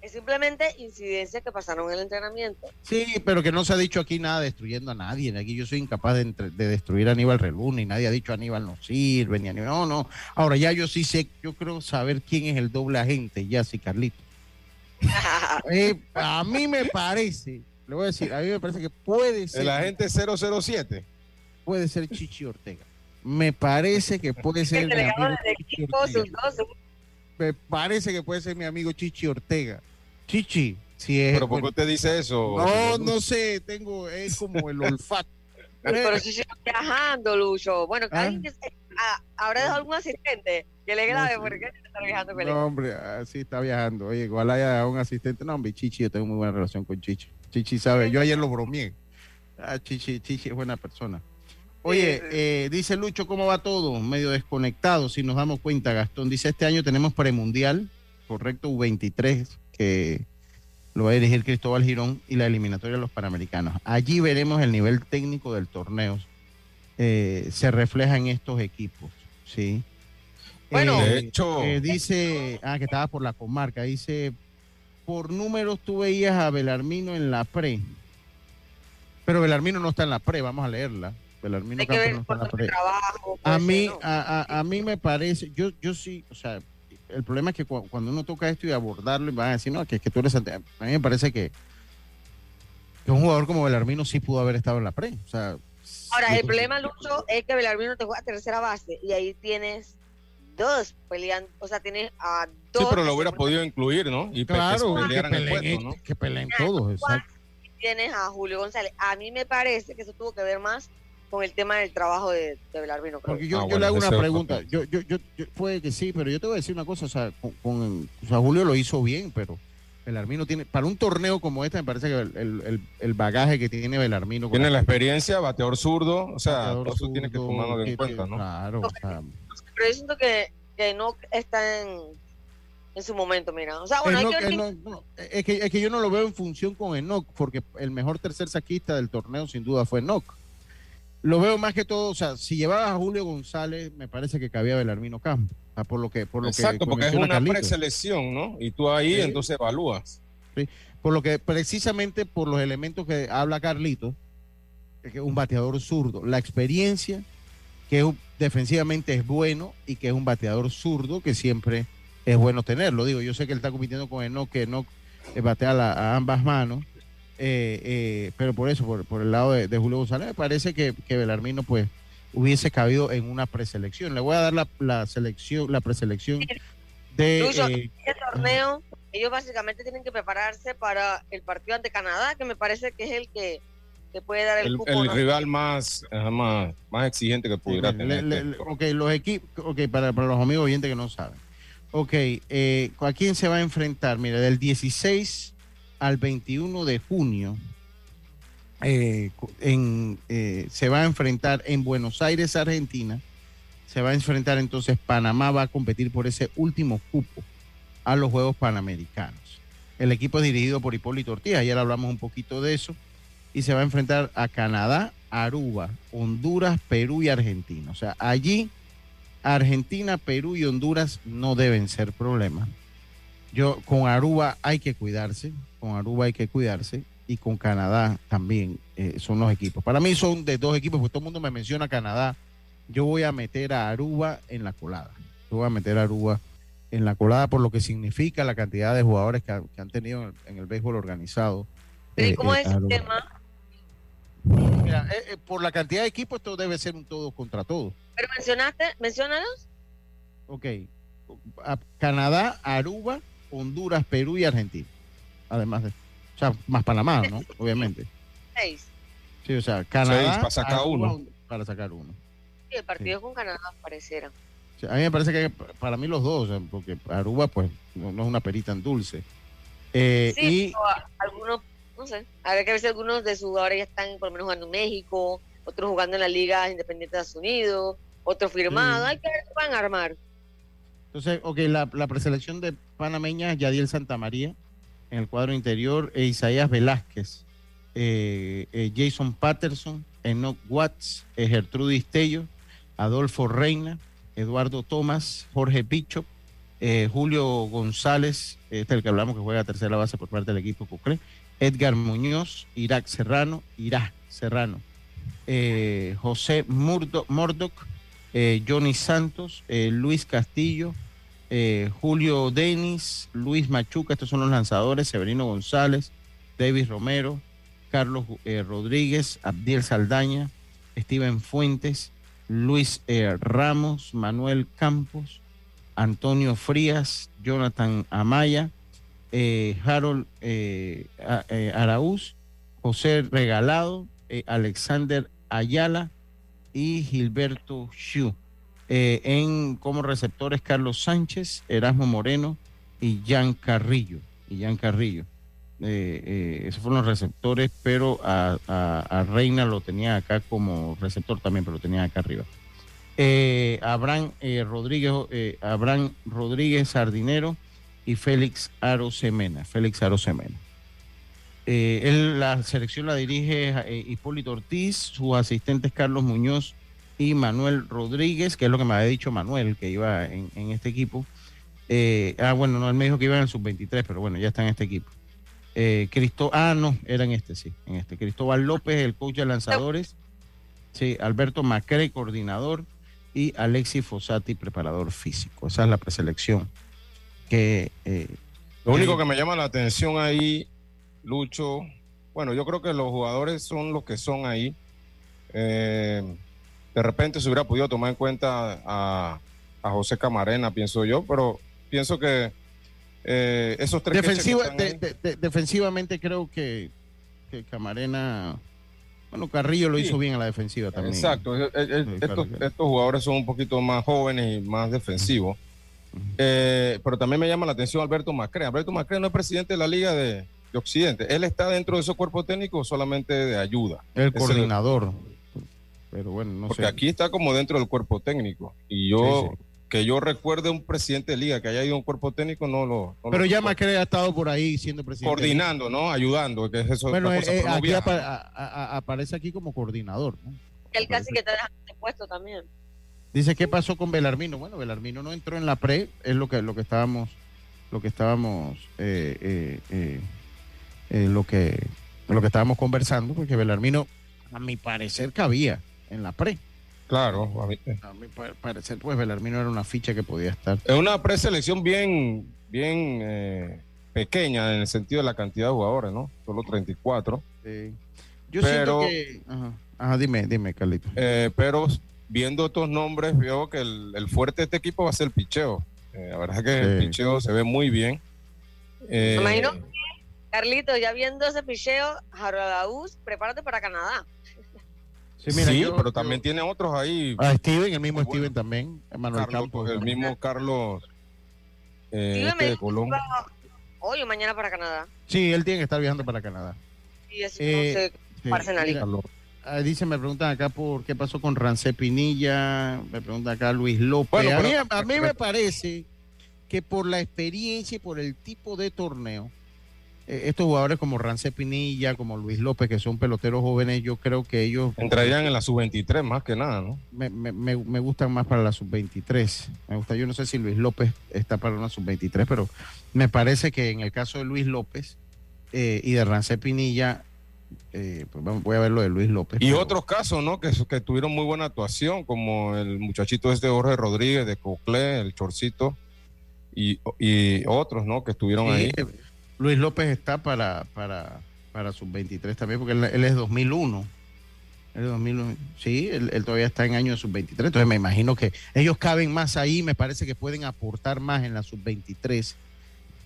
Es simplemente incidencias que pasaron en el entrenamiento. Sí, pero que no se ha dicho aquí nada destruyendo a nadie. Aquí yo soy incapaz de, entre- de destruir a Aníbal Relú, ni nadie ha dicho Aníbal no sirve, ni Aníbal. No, no. Ahora ya yo sí sé, yo creo saber quién es el doble agente, ya sí, Carlito. Eh, a mí me parece, le voy a decir, a mí me parece que puede ser. El agente 007. Puede ser Chichi Ortega. Me parece que puede ser. el amigo del equipo, Me parece que puede ser mi amigo Chichi Ortega. Chichi, si es. Pero ¿por qué usted dice eso? no, no sé, tengo, es como el olfato. Pero si sigo viajando, Lucho. Bueno, que Ah. alguien que se- ah, habrá dejado algún asistente que le grabe No, sí. porque está viajando con él. No, hombre, así está viajando. Oye, igual haya un asistente. No, hombre, Chichi, yo tengo muy buena relación con Chichi. Chichi sabe, yo ayer lo bromeé. Ah, Chichi, Chichi es buena persona. Oye, eh, dice Lucho, ¿cómo va todo? Medio desconectado, si nos damos cuenta, Gastón. Dice, este año tenemos premundial, correcto, U23, que lo va a dirigir Cristóbal Girón, y la eliminatoria de los Panamericanos. Allí veremos el nivel técnico del torneo. Eh, se refleja en estos equipos, ¿sí? Bueno. De hecho- eh, dice, ah, que estaba por la comarca, dice, por números tú veías a Belarmino en la pre, pero Belarmino no está en la pre, vamos a leerla. Belarmino que no está en la trabajo. A mí, ser, ¿no? a, a- a mí me parece, yo, yo sí, o sea, el problema es que cu- cuando uno toca esto y abordarlo y van a decir, no, que, que tú eres, ante- a mí me parece que, que un jugador como Belarmino sí pudo haber estado en la pre. O sea, Ahora, el problema, Lucho, es que Belarmino te juega tercera base y ahí tienes dos peleando, o sea, tienes a dos. Sí, pero lo hubiera podido incluir, ¿no? Y Claro, que que peleen, puesto, ¿no? que peleen todos, exacto. y tienes a Julio González. A mí me parece que eso tuvo que ver más con el tema del trabajo de, de Belarmino. creo. Porque yo, Ah, yo bueno, le hago una pregunta. Yo, yo, yo, yo- puede que sí, pero yo te voy a decir una cosa. O sea, con, con- o sea, Julio lo hizo bien, pero Belarmino tiene, para un torneo como este, me parece que el, el- el bagaje que tiene Belarmino. Tiene la experiencia, bateador zurdo, o sea, bateador todo eso tiene que tomarlo que- en cuenta, ¿no? Claro, o sea, Pero yo siento que, que no está en, en su momento, mira. O sea, bueno, hay Enoch- que ver Enoch- no, es, que, es que yo no lo veo en función con Enoch, porque el mejor tercer saquista del torneo sin duda fue Enoch. Lo veo más que todo, o sea, si llevaba a Julio González, me parece que cabía Belarmino Campo. o sea, por lo que, por lo Exacto, que porque es una preselección, ¿no? Y tú ahí Sí. entonces evalúas. Por lo que precisamente por los elementos que habla Carlito, que es un bateador zurdo, la experiencia, que es defensivamente es bueno y que es un bateador zurdo que siempre es bueno tenerlo. Digo, yo sé que él está compitiendo con Enoch, que Enoch eh, batea la- a ambas manos, eh, eh, pero por eso, por, por el lado de, de Julio González, me parece que, que Belarmino pues hubiese cabido en una preselección. Le voy a dar la, la selección, la preselección de... Lucho, eh, este torneo, ellos básicamente tienen que prepararse para el partido ante Canadá, que me parece que es el que, que puede dar el, El, cupo. el ¿no? rival más, más, más exigente que pudiera Le- tener. le- le- ok, los equipos, ok, para, para los amigos oyentes que no saben. Ok, eh, ¿a quién se va a enfrentar? Mira, del 16 al 21 de junio eh, eh, se va a enfrentar en Buenos Aires, Argentina. Se va a enfrentar entonces, Panamá va a competir por ese último cupo a los Juegos Panamericanos. El equipo es dirigido por Hipólito Ortiz, ayer hablamos un poquito de eso, y se va a enfrentar a Canadá, Aruba, Honduras, Perú y Argentina. O sea, allí Argentina, Perú y Honduras no deben ser problemas. Yo con Aruba hay que cuidarse, con Aruba hay que cuidarse y con Canadá también eh, son los equipos. Para mí son de dos equipos, porque todo el mundo me menciona Canadá. Yo voy a meter a Aruba en la colada. Yo voy a meter a Aruba en la colada por lo que significa la cantidad de jugadores que, ha- que han tenido en el, en el béisbol organizado. Pero ¿y eh, cómo eh, es el tema? Mira, eh, eh, por la cantidad de equipos esto debe ser un todo contra todo. Pero mencionaste, menciónalos. Ok. A- Canadá, Aruba, Honduras, Perú y Argentina. Además de. O sea, más Panamá, ¿no? Obviamente. Seis. Sí, o sea, Canadá. Seis para sacar uno. Para sacar uno. Sí, el partido con Canadá pareciera. O sea, a mí me parece que para mí los dos, porque Aruba, pues, no, no es una perita en dulce. Eh, Sí, y algunos, no sé, habría que ver si algunos de sus jugadores ya están por lo menos jugando en México, otros jugando en la Liga Independiente de Estados Unidos, otros firmados. Sí. Hay que ver qué van a armar. Entonces, ok, la, preselección de panameña, Yadiel Santamaría, en el cuadro interior, e Isaías Velázquez, eh, eh, Jason Patterson, Enoch Watts, eh, Gertrudis Tello, Adolfo Reina, Eduardo Tomás, Jorge Picho, eh, Julio González, este es el que hablamos que juega tercera base por parte del equipo Coclé, Edgar Muñoz, Irak Serrano, Irak Serrano, José Murdo, Mordoc, eh, Johnny Santos, eh, Luis Castillo, eh, Julio Denis, Luis Machuca, estos son los lanzadores, Severino González, David Romero, Carlos Rodríguez, Abdiel Saldaña, Steven Fuentes, Luis Ramos, Manuel Campos, Antonio Frías, Jonathan Amaya, Harold Araúz, José Regalado, Alexander Ayala y Gilberto Shu. Eh, en como receptores Carlos Sánchez, Erasmo Moreno y Jan Carrillo. Y Jan Carrillo. Eh, eh, esos fueron los receptores, pero a, a- a Reina lo tenía acá como receptor también, pero lo tenía acá arriba. Abraham Rodríguez, Abraham Rodríguez Sardinero y Félix Arosemena. Félix Arosemena. Eh, él, la selección la dirige eh, Hipólito Ortiz, sus asistentes Carlos Muñoz y Manuel Rodríguez, que es lo que me había dicho Manuel, que iba en, en este equipo. Eh, ah, bueno, no, él me dijo que iba en el sub-23, pero bueno, ya está en este equipo. Cristo, ah, no, era en este, sí, en este. Cristóbal López, el coach de lanzadores. Sí, Alberto Macre, coordinador. Y Alexis Fossati, preparador físico. Esa es la preselección. Que, Lo único que me llama la atención ahí, Lucho, bueno, yo creo que los jugadores son los que son ahí. Eh, de repente se hubiera podido tomar en cuenta a, a José Camarena, pienso yo, pero pienso que eh, esos tres que están de- de- defensivamente creo que, que Camarena, bueno, Carrillo lo Sí. hizo bien a la defensiva también. Exacto, estos, jugadores son un poquito más jóvenes y más defensivos. Eh, pero también me llama la atención Alberto Macré. Alberto Macré no es presidente de la Liga de, de Occidente. Él está dentro de esos cuerpos técnicos solamente de ayuda. El Es coordinador. Pero bueno, no porque sé. aquí está como dentro del cuerpo técnico. Y yo, Sí, que yo recuerde un presidente de liga que haya ido a un cuerpo técnico, no lo. no lo Pero ya recuerdo. Macri ha estado por ahí siendo presidente. Coordinando, ¿no? Ayudando, que es eso. Bueno, eh, cosa, eh, no aquí viaja. apa- a- a- a- aparece aquí como coordinador. ¿no? Él casi que te deja de puesto también. Dice qué pasó con Belarmino. Bueno, Belarmino no entró en la pre, es lo que lo que estábamos, lo que estábamos, eh, eh, eh, eh, lo que lo que estábamos conversando, porque Belarmino, a mi parecer, cabía en la pre. Claro, a mí- A mi pa- parecer, pues Belarmino era una ficha que podía estar. es una preselección bien, bien eh, pequeña en el sentido de la cantidad de jugadores, ¿no? Solo 34. Sí. Yo Pero- siento que, ajá, ajá, dime, dime, Carlito. Eh, pero viendo estos nombres, veo que el, el fuerte de este equipo va a ser el picheo. Eh, la verdad que el picheo se ve muy bien. Eh, Me imagino. Carlito, ya viendo ese picheo, Jaralaúz, prepárate para Canadá. Sí, mira, sí, yo- pero yo- también tiene otros ahí. Ah, Steven, el mismo Bueno. Steven también, Manuel Carlos, Campos. el mismo Carlos eh, este de Colón. hoy o mañana para Canadá. Sí, él tiene que estar viajando para Canadá. Y así Eh, no Sí, mira, ah, dice, me preguntan acá por qué pasó con Rancé Pinilla, me pregunta acá Luis López. Bueno, a, mí, a mí me parece que por la experiencia y por el tipo de torneo, estos jugadores como Rancé Pinilla, como Luis López, que son peloteros jóvenes, yo creo que ellos Entrarían en la sub-23 más que nada, ¿no? me, me- me- me gustan más para la sub-23. Me gusta, yo no sé si Luis López está para una sub-23, pero me parece que en el caso de Luis López eh, y de Rancé Pinilla, eh, pues voy a ver lo de Luis López. Y pero- otros casos, ¿no? Que, que tuvieron muy buena actuación, como el muchachito este Jorge Rodríguez de Coclé, el Chorcito, y, y otros, ¿no? Que estuvieron Sí, ahí. Luis López está para, para, para sub-23 también, porque él, él es 2001. Él es 2001. Sí, él, él todavía está en año de sub-23. Entonces me imagino que ellos caben más ahí. Me parece que pueden aportar más en la sub-23.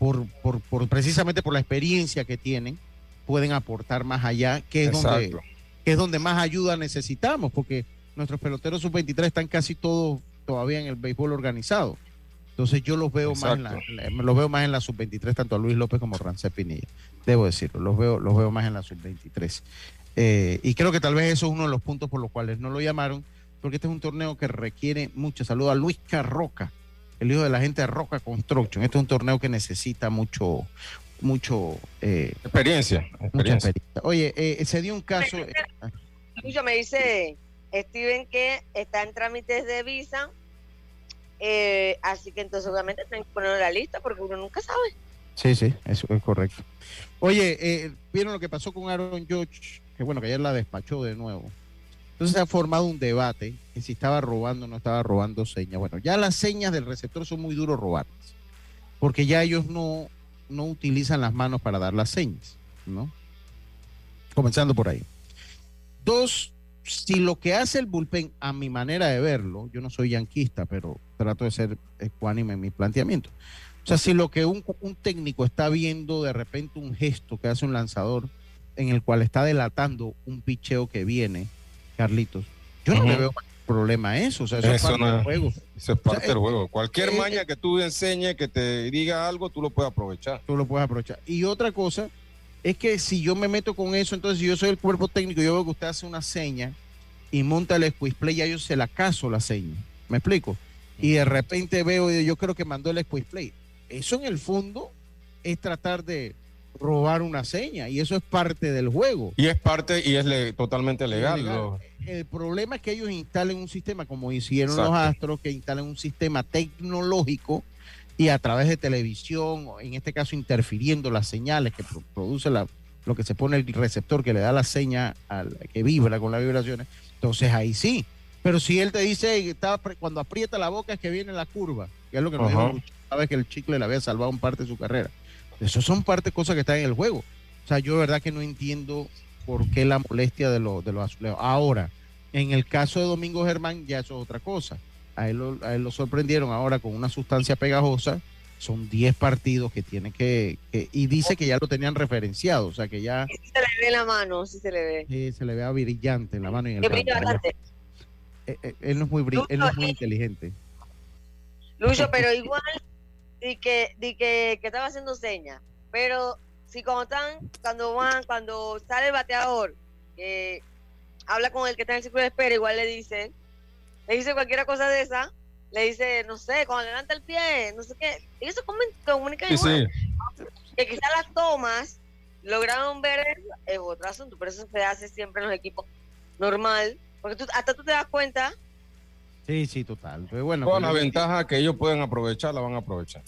Por, por, por, precisamente por la experiencia que tienen, pueden aportar más allá, que es, donde, que es donde más ayuda necesitamos, porque nuestros peloteros sub-23 están casi todos todavía en el béisbol organizado. Entonces yo los veo más en la, la- los veo más en la sub-23, tanto a Luis López como a Rancé Pinilla. Debo decirlo, los veo, los veo más en la sub-23. Eh, y creo que tal vez eso es uno de los puntos por los cuales no lo llamaron, porque este es un torneo que requiere mucho. Saludo a Luis Carroca, el hijo de la gente de Roca Construction. Este es un torneo que necesita mucho, mucho, eh, Experiencia. mucha experiencia. Oye, eh, se dio un caso. eh, Lucho me dice Steven que está en trámites de visa, eh, así que entonces obviamente tienen que ponerlo en la lista porque uno nunca sabe. Sí, sí, eso es correcto. Oye, eh, ¿vieron lo que pasó con Aaron George? Que bueno, que ayer la despachó de nuevo. Entonces se ha formado un debate que si estaba robando o no estaba robando señas. Bueno, ya las señas del receptor son muy duros robarlas, porque ya ellos no, no utilizan las manos para dar las señas, ¿no? Comenzando por ahí. Dos, si lo que hace el bullpen, a mi manera de verlo, yo no soy yanquista, pero trato de ser ecuánime en mi planteamiento. O sea, si lo que un, un técnico está viendo de repente un gesto que hace un lanzador en el cual está delatando un picheo que viene, Carlitos, yo no le veo problema a eso. O sea, eso, es parte no del juego. Eso es parte eh, del juego. Cualquier eh, maña que tú enseñes, que te diga algo, tú lo puedes aprovechar. Tú lo puedes aprovechar. Y otra cosa es que si yo me meto con eso, entonces si yo soy el cuerpo técnico, yo veo que usted hace una seña y monta el squeeze play, ya yo se la caso la seña. ¿Me explico? Y de repente veo, yo creo que mandó el squeeze play. Eso en el fondo es tratar de robar una seña y eso es parte del juego. Y es parte, y es le- totalmente legal. Legal. lo- El problema es que ellos instalen un sistema, como hicieron los. Astros, que instalen un sistema tecnológico y a través de televisión, o en este caso interfiriendo las señales que pro- produce la, lo que se pone el receptor que le da la seña al, que vibra con las vibraciones, entonces ahí sí. Pero si él te dice que está, cuando aprieta la boca es que viene la curva, que es lo que nos dijo sabes que el chicle le había salvado un parte de su carrera. Eso son parte cosas que están en el juego. O sea, yo de verdad que no entiendo por qué la molestia de, los de los azulejos. Ahora, en el caso de Domingo Germán, ya eso es otra cosa. A él, lo, a él lo sorprendieron ahora con una sustancia pegajosa. Son 10 partidos que tiene que, que- Y dice que ya lo tenían referenciado. O sea, que ya Sí se le ve la mano, sí se le ve. eh, se le vea brillante en la mano y en el bastante. Eh, eh, él no es muy, bri- él no es muy inteligente. Lucho, pero igual, di que, di que, que estaba haciendo señas. Pero si cuando están, cuando van, cuando sale el bateador, que habla con el que está en el círculo de espera, igual le dice, le dice cualquier cosa de esa, le dice, no sé, cuando levanta el pie, no sé qué. Ellos se comun- comunican Sí, igual. sí. Que quizás las tomas lograron ver es otro asunto, pero eso se hace siempre en los equipos normal, porque tú, hasta tú te das cuenta Sí, sí, total. Pero bueno, Toda pues, la yo- ventaja que ellos pueden aprovechar, la van a aprovechar.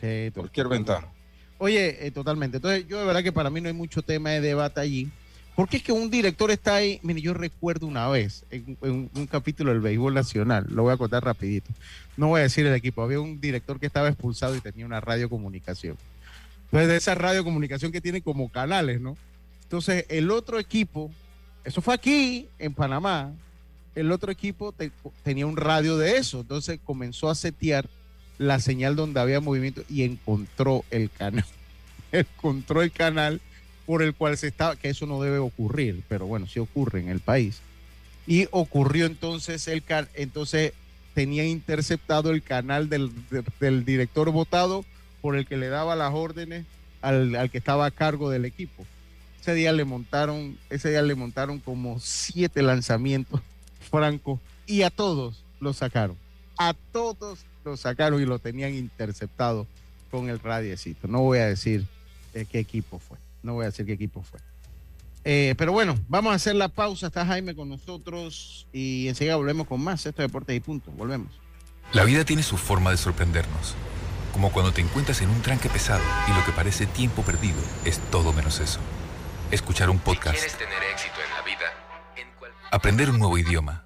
Sí, Cualquier ventaja. Oye, eh, totalmente. Entonces, yo de verdad que para mí no hay mucho tema de debate allí. Porque es que un director está ahí. Mire, yo recuerdo una vez en, en un, capítulo del béisbol nacional, lo voy a contar rapidito. No voy a decir el equipo. Había un director que estaba expulsado y tenía una radiocomunicación. Entonces, de esa radiocomunicación que tiene como canales, ¿no? Entonces, el otro equipo, eso fue aquí, en Panamá, el otro equipo te- tenía un radio de eso. Entonces, comenzó a setear la señal donde había movimiento y encontró el canal. encontró el canal por el cual se estaba, que eso no debe ocurrir, pero bueno, sí ocurre en el país. Y ocurrió entonces el entonces tenía interceptado el canal del, de- del director votado por el que le daba las órdenes al, al que estaba a cargo del equipo. Ese día le montaron, ese día le montaron como siete lanzamientos francos y a todos los sacaron. A todos los sacaron y lo tenían interceptado con el radiecito. No voy a decir eh, qué equipo fue. No voy a decir qué equipo fue. Eh, pero bueno, vamos a hacer la pausa. Está Jaime con nosotros y enseguida volvemos con más. Esto es Deportes y Punto. Volvemos. La vida tiene su forma de sorprendernos. Como cuando te encuentras en un tranque pesado y lo que parece tiempo perdido es todo menos eso. Escuchar un podcast, tener éxito en la vida, aprender un nuevo idioma,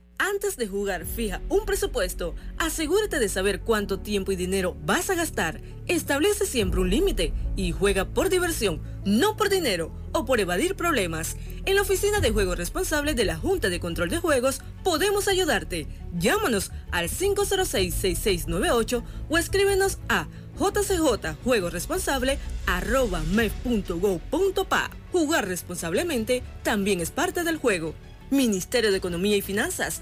Antes de jugar, fija un presupuesto. Asegúrate de saber cuánto tiempo y dinero vas a gastar. Establece siempre un límite y juega por diversión, no por dinero o por evadir problemas. En la oficina de juego responsable de la Junta de Control de Juegos podemos ayudarte. Llámanos al 506-6698 o escríbenos a jcjjuegoresponsable.mef.go.pa. Jugar responsablemente también es parte del juego. Ministerio de Economía y Finanzas,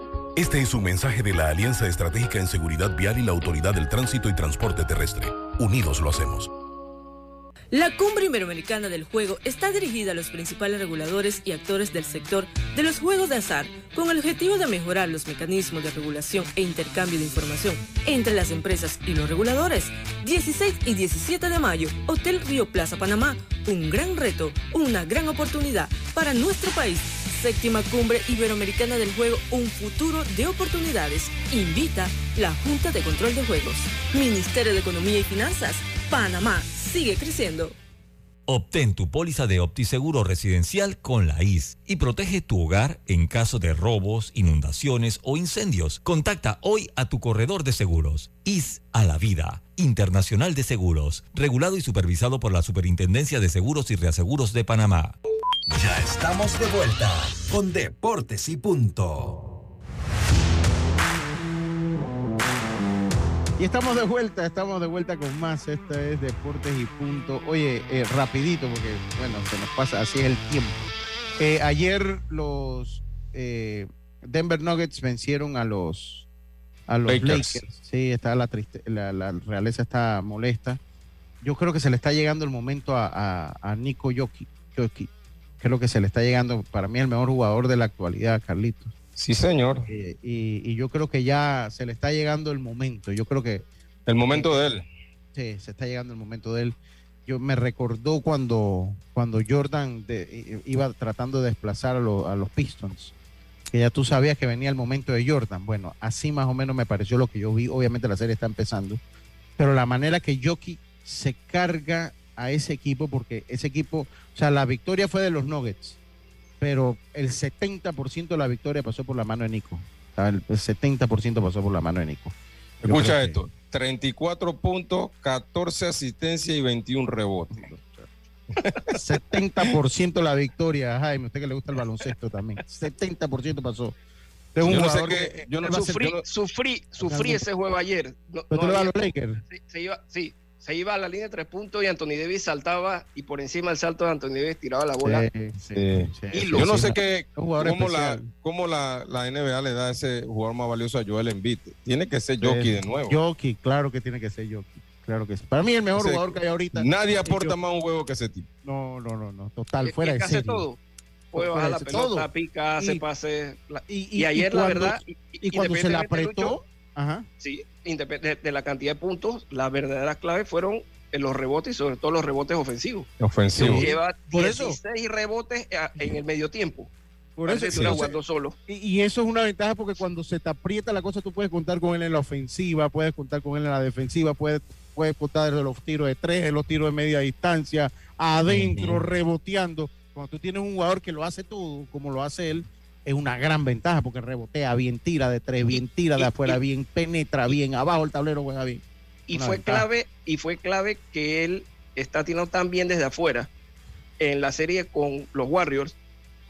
Este es un mensaje de la Alianza Estratégica en Seguridad Vial y la Autoridad del Tránsito y Transporte Terrestre. Unidos lo hacemos. La Cumbre Iberoamericana del Juego está dirigida a los principales reguladores y actores del sector de los juegos de azar con el objetivo de mejorar los mecanismos de regulación e intercambio de información entre las empresas y los reguladores. 16 y 17 de mayo, Hotel Río Plaza Panamá, un gran reto, una gran oportunidad para nuestro país. Séptima Cumbre Iberoamericana del Juego, un futuro de oportunidades. Invita la Junta de Control de Juegos. Ministerio de Economía y Finanzas, Panamá sigue creciendo. Obtén tu póliza de OptiSeguro residencial con la IS y protege tu hogar en caso de robos, inundaciones o incendios. Contacta hoy a tu corredor de seguros. IS a la vida. Internacional de Seguros. Regulado y supervisado por la Superintendencia de Seguros y Reaseguros de Panamá. Ya estamos de vuelta con Deportes y Punto. Y estamos de vuelta, estamos de vuelta con más. Esta es Deportes y Punto. Oye, eh, rapidito, porque bueno, se nos pasa, así es el tiempo. Eh, ayer los eh, Denver Nuggets vencieron a los a los Lakers. Lakers. Sí, está la, triste, la, la realeza está molesta. Yo creo que se le está llegando el momento a, a, a Nico Jokic, Jokic. Creo que se le está llegando, para mí, el mejor jugador de la actualidad, Carlitos. Sí, señor. Eh, y, y yo creo que ya se le está llegando el momento. Yo creo que El momento de él. Sí, se está llegando el momento de él. Yo me recordó cuando, cuando Jordan de- iba tratando de desplazar a, lo- a los Pistons, que ya tú sabías que venía el momento de Jordan. Bueno, así más o menos me pareció lo que yo vi. Obviamente la serie está empezando, pero la manera que Jokic se carga a ese equipo, porque ese equipo, o sea, la victoria fue de los Nuggets, pero el 70% de la victoria pasó por la mano de Nico. O sea, el el 70% pasó por la mano de Nico. Yo Escucha que- esto: 34 puntos, 14 asistencias y 21 rebotes. 70% la victoria, Jaime, usted que le gusta el baloncesto también. 70% pasó. Yo no sé que- yo no ser- Sufrí, yo no- sufrí, sufrí ese juego ayer. No- Pero tú no le vas a había- los Lakers. se, se iba, sí, se iba a la línea de tres puntos y Anthony Davis saltaba y por encima del salto de Anthony Davis tiraba la bola. Sí, sí. Y Yo no sé qué, cómo, la, cómo la, la NBA le da ese jugador más valioso a Joel Embiid. Tiene que ser Sí. de nuevo. Jokic, claro que tiene que ser Jokic. Claro que sí. Para mí el mejor Ese- jugador que hay ahorita. Nadie aporta más un juego que ese tipo. No, no, no, no. Total, fuera de que hace todo. Puede bajar la pelota, Todo. pica, hace Y- pase. la- Y, y, ayer, la cuando- verdad. Y, cuando se la apretó, Lucho, ajá. sí, de, de la cantidad de puntos, la verdadera clave fueron en los rebotes y sobre todo los rebotes ofensivos. Ofensivo. Sí. Lleva Por eso. 16 rebotes a- en el medio tiempo. Por Parece eso, sí, o sea, jugando solo. Y, y eso es una ventaja porque cuando se te aprieta la cosa, tú puedes contar con él en la ofensiva, puedes contar con él en la defensiva, puedes, puedes contar de los tiros de tres, de los tiros de media distancia, adentro, reboteando. Cuando tú tienes un jugador que lo hace todo, como lo hace él, es una gran ventaja porque rebotea bien, tira de tres, bien, tira de y- afuera, y- bien, penetra bien, abajo el tablero juega bien. Y Una fue ventaja. clave, y fue clave que él está tirando tan bien desde afuera. En la serie con los Warriors,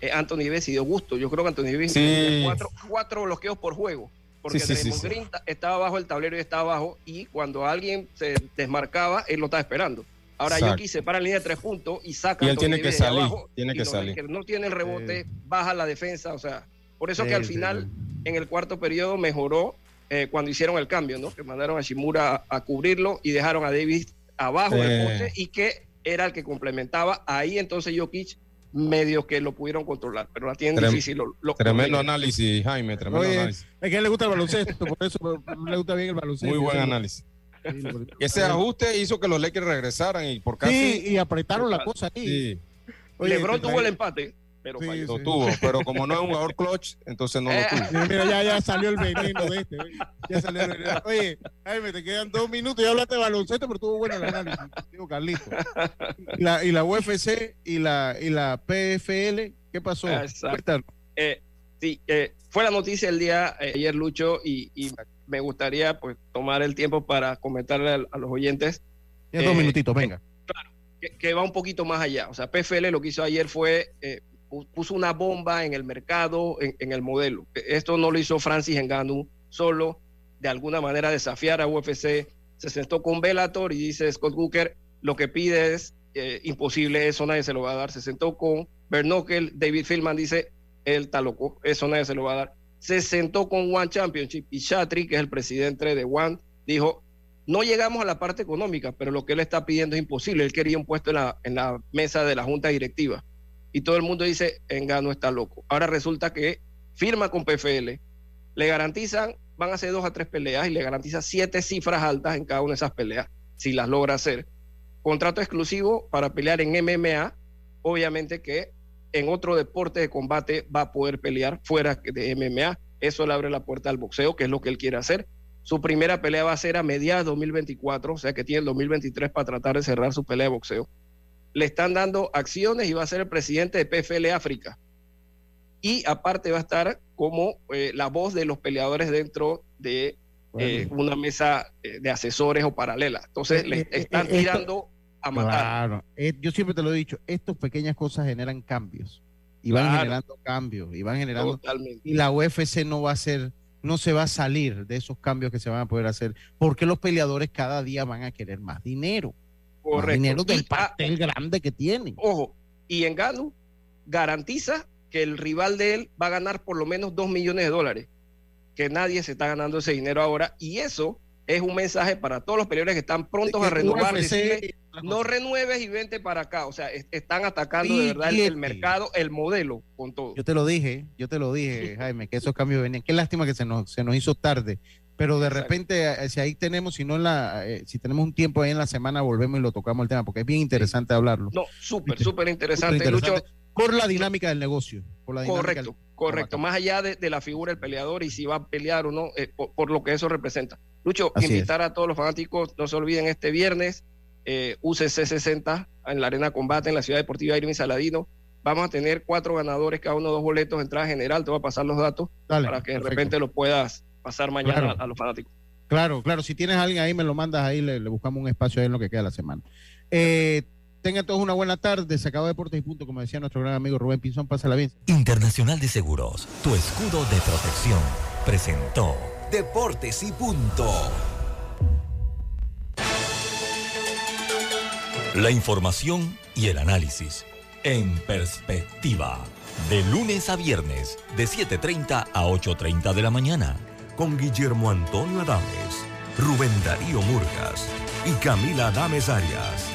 eh, Anthony Davis dio gusto. Yo creo que Anthony Davis Sí. cuatro, cuatro bloqueos por juego. Porque Sí, sí. Green estaba abajo el tablero y estaba abajo. Y cuando alguien se desmarcaba, él lo estaba esperando. Ahora Exacto. Yoki se para en línea de tres puntos y saca Y él tiene que salir, abajo, tiene que salir. No tiene el rebote, baja la defensa. O sea, por eso Sí, que al final sí. en el cuarto periodo mejoró eh, cuando hicieron el cambio, ¿no? Que mandaron a Shimura a, a cubrirlo y dejaron a Davis abajo del poste y que era el que complementaba. Ahí entonces Jokic medio que lo pudieron controlar, pero la tienen Trem- difícil. lo- lo- Tremendo análisis, Jaime. Tremendo Oye, análisis. Es que a él le gusta el baloncesto, por eso le gusta bien el baloncesto. Muy buen análisis. Ese ajuste hizo que los Lakers regresaran y por casi. Sí, y apretaron la cosa ahí. Sí, Oye, LeBron tuvo el empate, pero Sí, lo tuvo, pero como no es un jugador clutch, entonces no lo Eh. tuvo. Sí, mira, ya, ya salió el veneno de este. oye. Ya salió el veneno. Oye, Jaime, te quedan dos minutos. Ya hablaste de baloncesto, pero estuvo bueno el análisis. Digo, Carlito. Y la, y la UFC y la, y la PFL, ¿qué pasó? Exacto. Eh, sí, eh, fue la noticia el día eh, ayer, Lucho, y, y me gustaría pues tomar el tiempo para comentarle a, a los oyentes Ya dos Eh, minutitos, venga. que, que va un poquito más allá. O sea, PFL lo que hizo ayer fue eh, pu- puso una bomba en el mercado, en, en el modelo. Esto no lo hizo Francis Ngannou solo, de alguna manera desafiar a UFC. Se sentó con Bellator y dice Scott Booker, lo que pide es eh, imposible, eso nadie se lo va a dar. Se sentó con Bernokel, David Philman dice, él está loco, eso nadie se lo va a dar. Se sentó con One Championship y Chatri, que es el presidente de One, dijo, no llegamos a la parte económica, pero lo que él está pidiendo es imposible. Él quería un puesto en la, en la mesa de la junta directiva. Y todo el mundo dice, Engano está loco. Ahora resulta que firma con PFL, le garantizan, van a hacer dos a tres peleas y le garantiza siete cifras altas en cada una de esas peleas, si las logra hacer. Contrato exclusivo para pelear en MMA, obviamente que en otro deporte de combate va a poder pelear fuera de MMA. Eso le abre la puerta al boxeo, que es lo que él quiere hacer. Su primera pelea va a ser a mediados de 2024, o sea que tiene el 2023 para tratar de cerrar su pelea de boxeo. le están dando acciones y va a ser el presidente de PFL África. Y aparte va a estar como eh, la voz de los peleadores dentro de eh, una mesa eh, de asesores o paralela. Entonces le están tirando a matar. Claro, eh, yo siempre te lo he dicho, estas pequeñas cosas generan cambios y van Claro. generando cambios y van generando Totalmente. y la UFC no va a ser no se va a salir de esos cambios que se van a poder hacer porque los peleadores cada día van a querer más dinero, más Correcto. dinero del ah, pastel grande que tienen. Ojo, y en Ganu garantiza que el rival de él va a ganar por lo menos 2 millones de dólares, que nadie se está ganando ese dinero ahora, y eso es un mensaje para todos los peleadores que están prontos a renovar, UFC decirle, no renueves y vente para acá, o sea, es- están atacando de verdad el, mercado, el modelo, con todo. Yo te lo dije, yo te lo dije, Jaime, que esos cambios venían. Qué lástima que se nos, se nos hizo tarde, pero de Exacto. repente, eh, si ahí tenemos, si no en la, eh, si tenemos un tiempo ahí en la semana, volvemos y lo tocamos el tema, porque es bien interesante hablarlo. No, súper, súper interesante, interesante, Lucho. por la dinámica del negocio. Por la dinámica Correcto, correcto. Más allá de, de la figura del peleador y si va a pelear o no, eh, por, por lo que eso representa. Lucho, Así invitar a todos los fanáticos, no se olviden este viernes, eh, UCC 60 en la Arena Combate en la Ciudad Deportiva Irving Saladino. Vamos a tener cuatro ganadores, cada uno dos boletos de entrada general. Te voy a pasar los datos Dale, para que de perfecto. repente lo puedas pasar mañana Claro. a, a los fanáticos. Claro, claro. Si tienes a alguien ahí, me lo mandas ahí, le, le buscamos un espacio ahí en lo que queda la semana. Eh, tengan todos una buena tarde. Se acabó Deportes y Punto, como decía nuestro gran amigo Rubén Pinzón. Pásala bien. Internacional de Seguros, tu escudo de protección, presentó Deportes y Punto. La información y el análisis en perspectiva. De lunes a viernes, de 7.30 a 8.30 de la mañana. Con Guillermo Antonio Adames, Rubén Darío Murgas y Camila Adames Arias.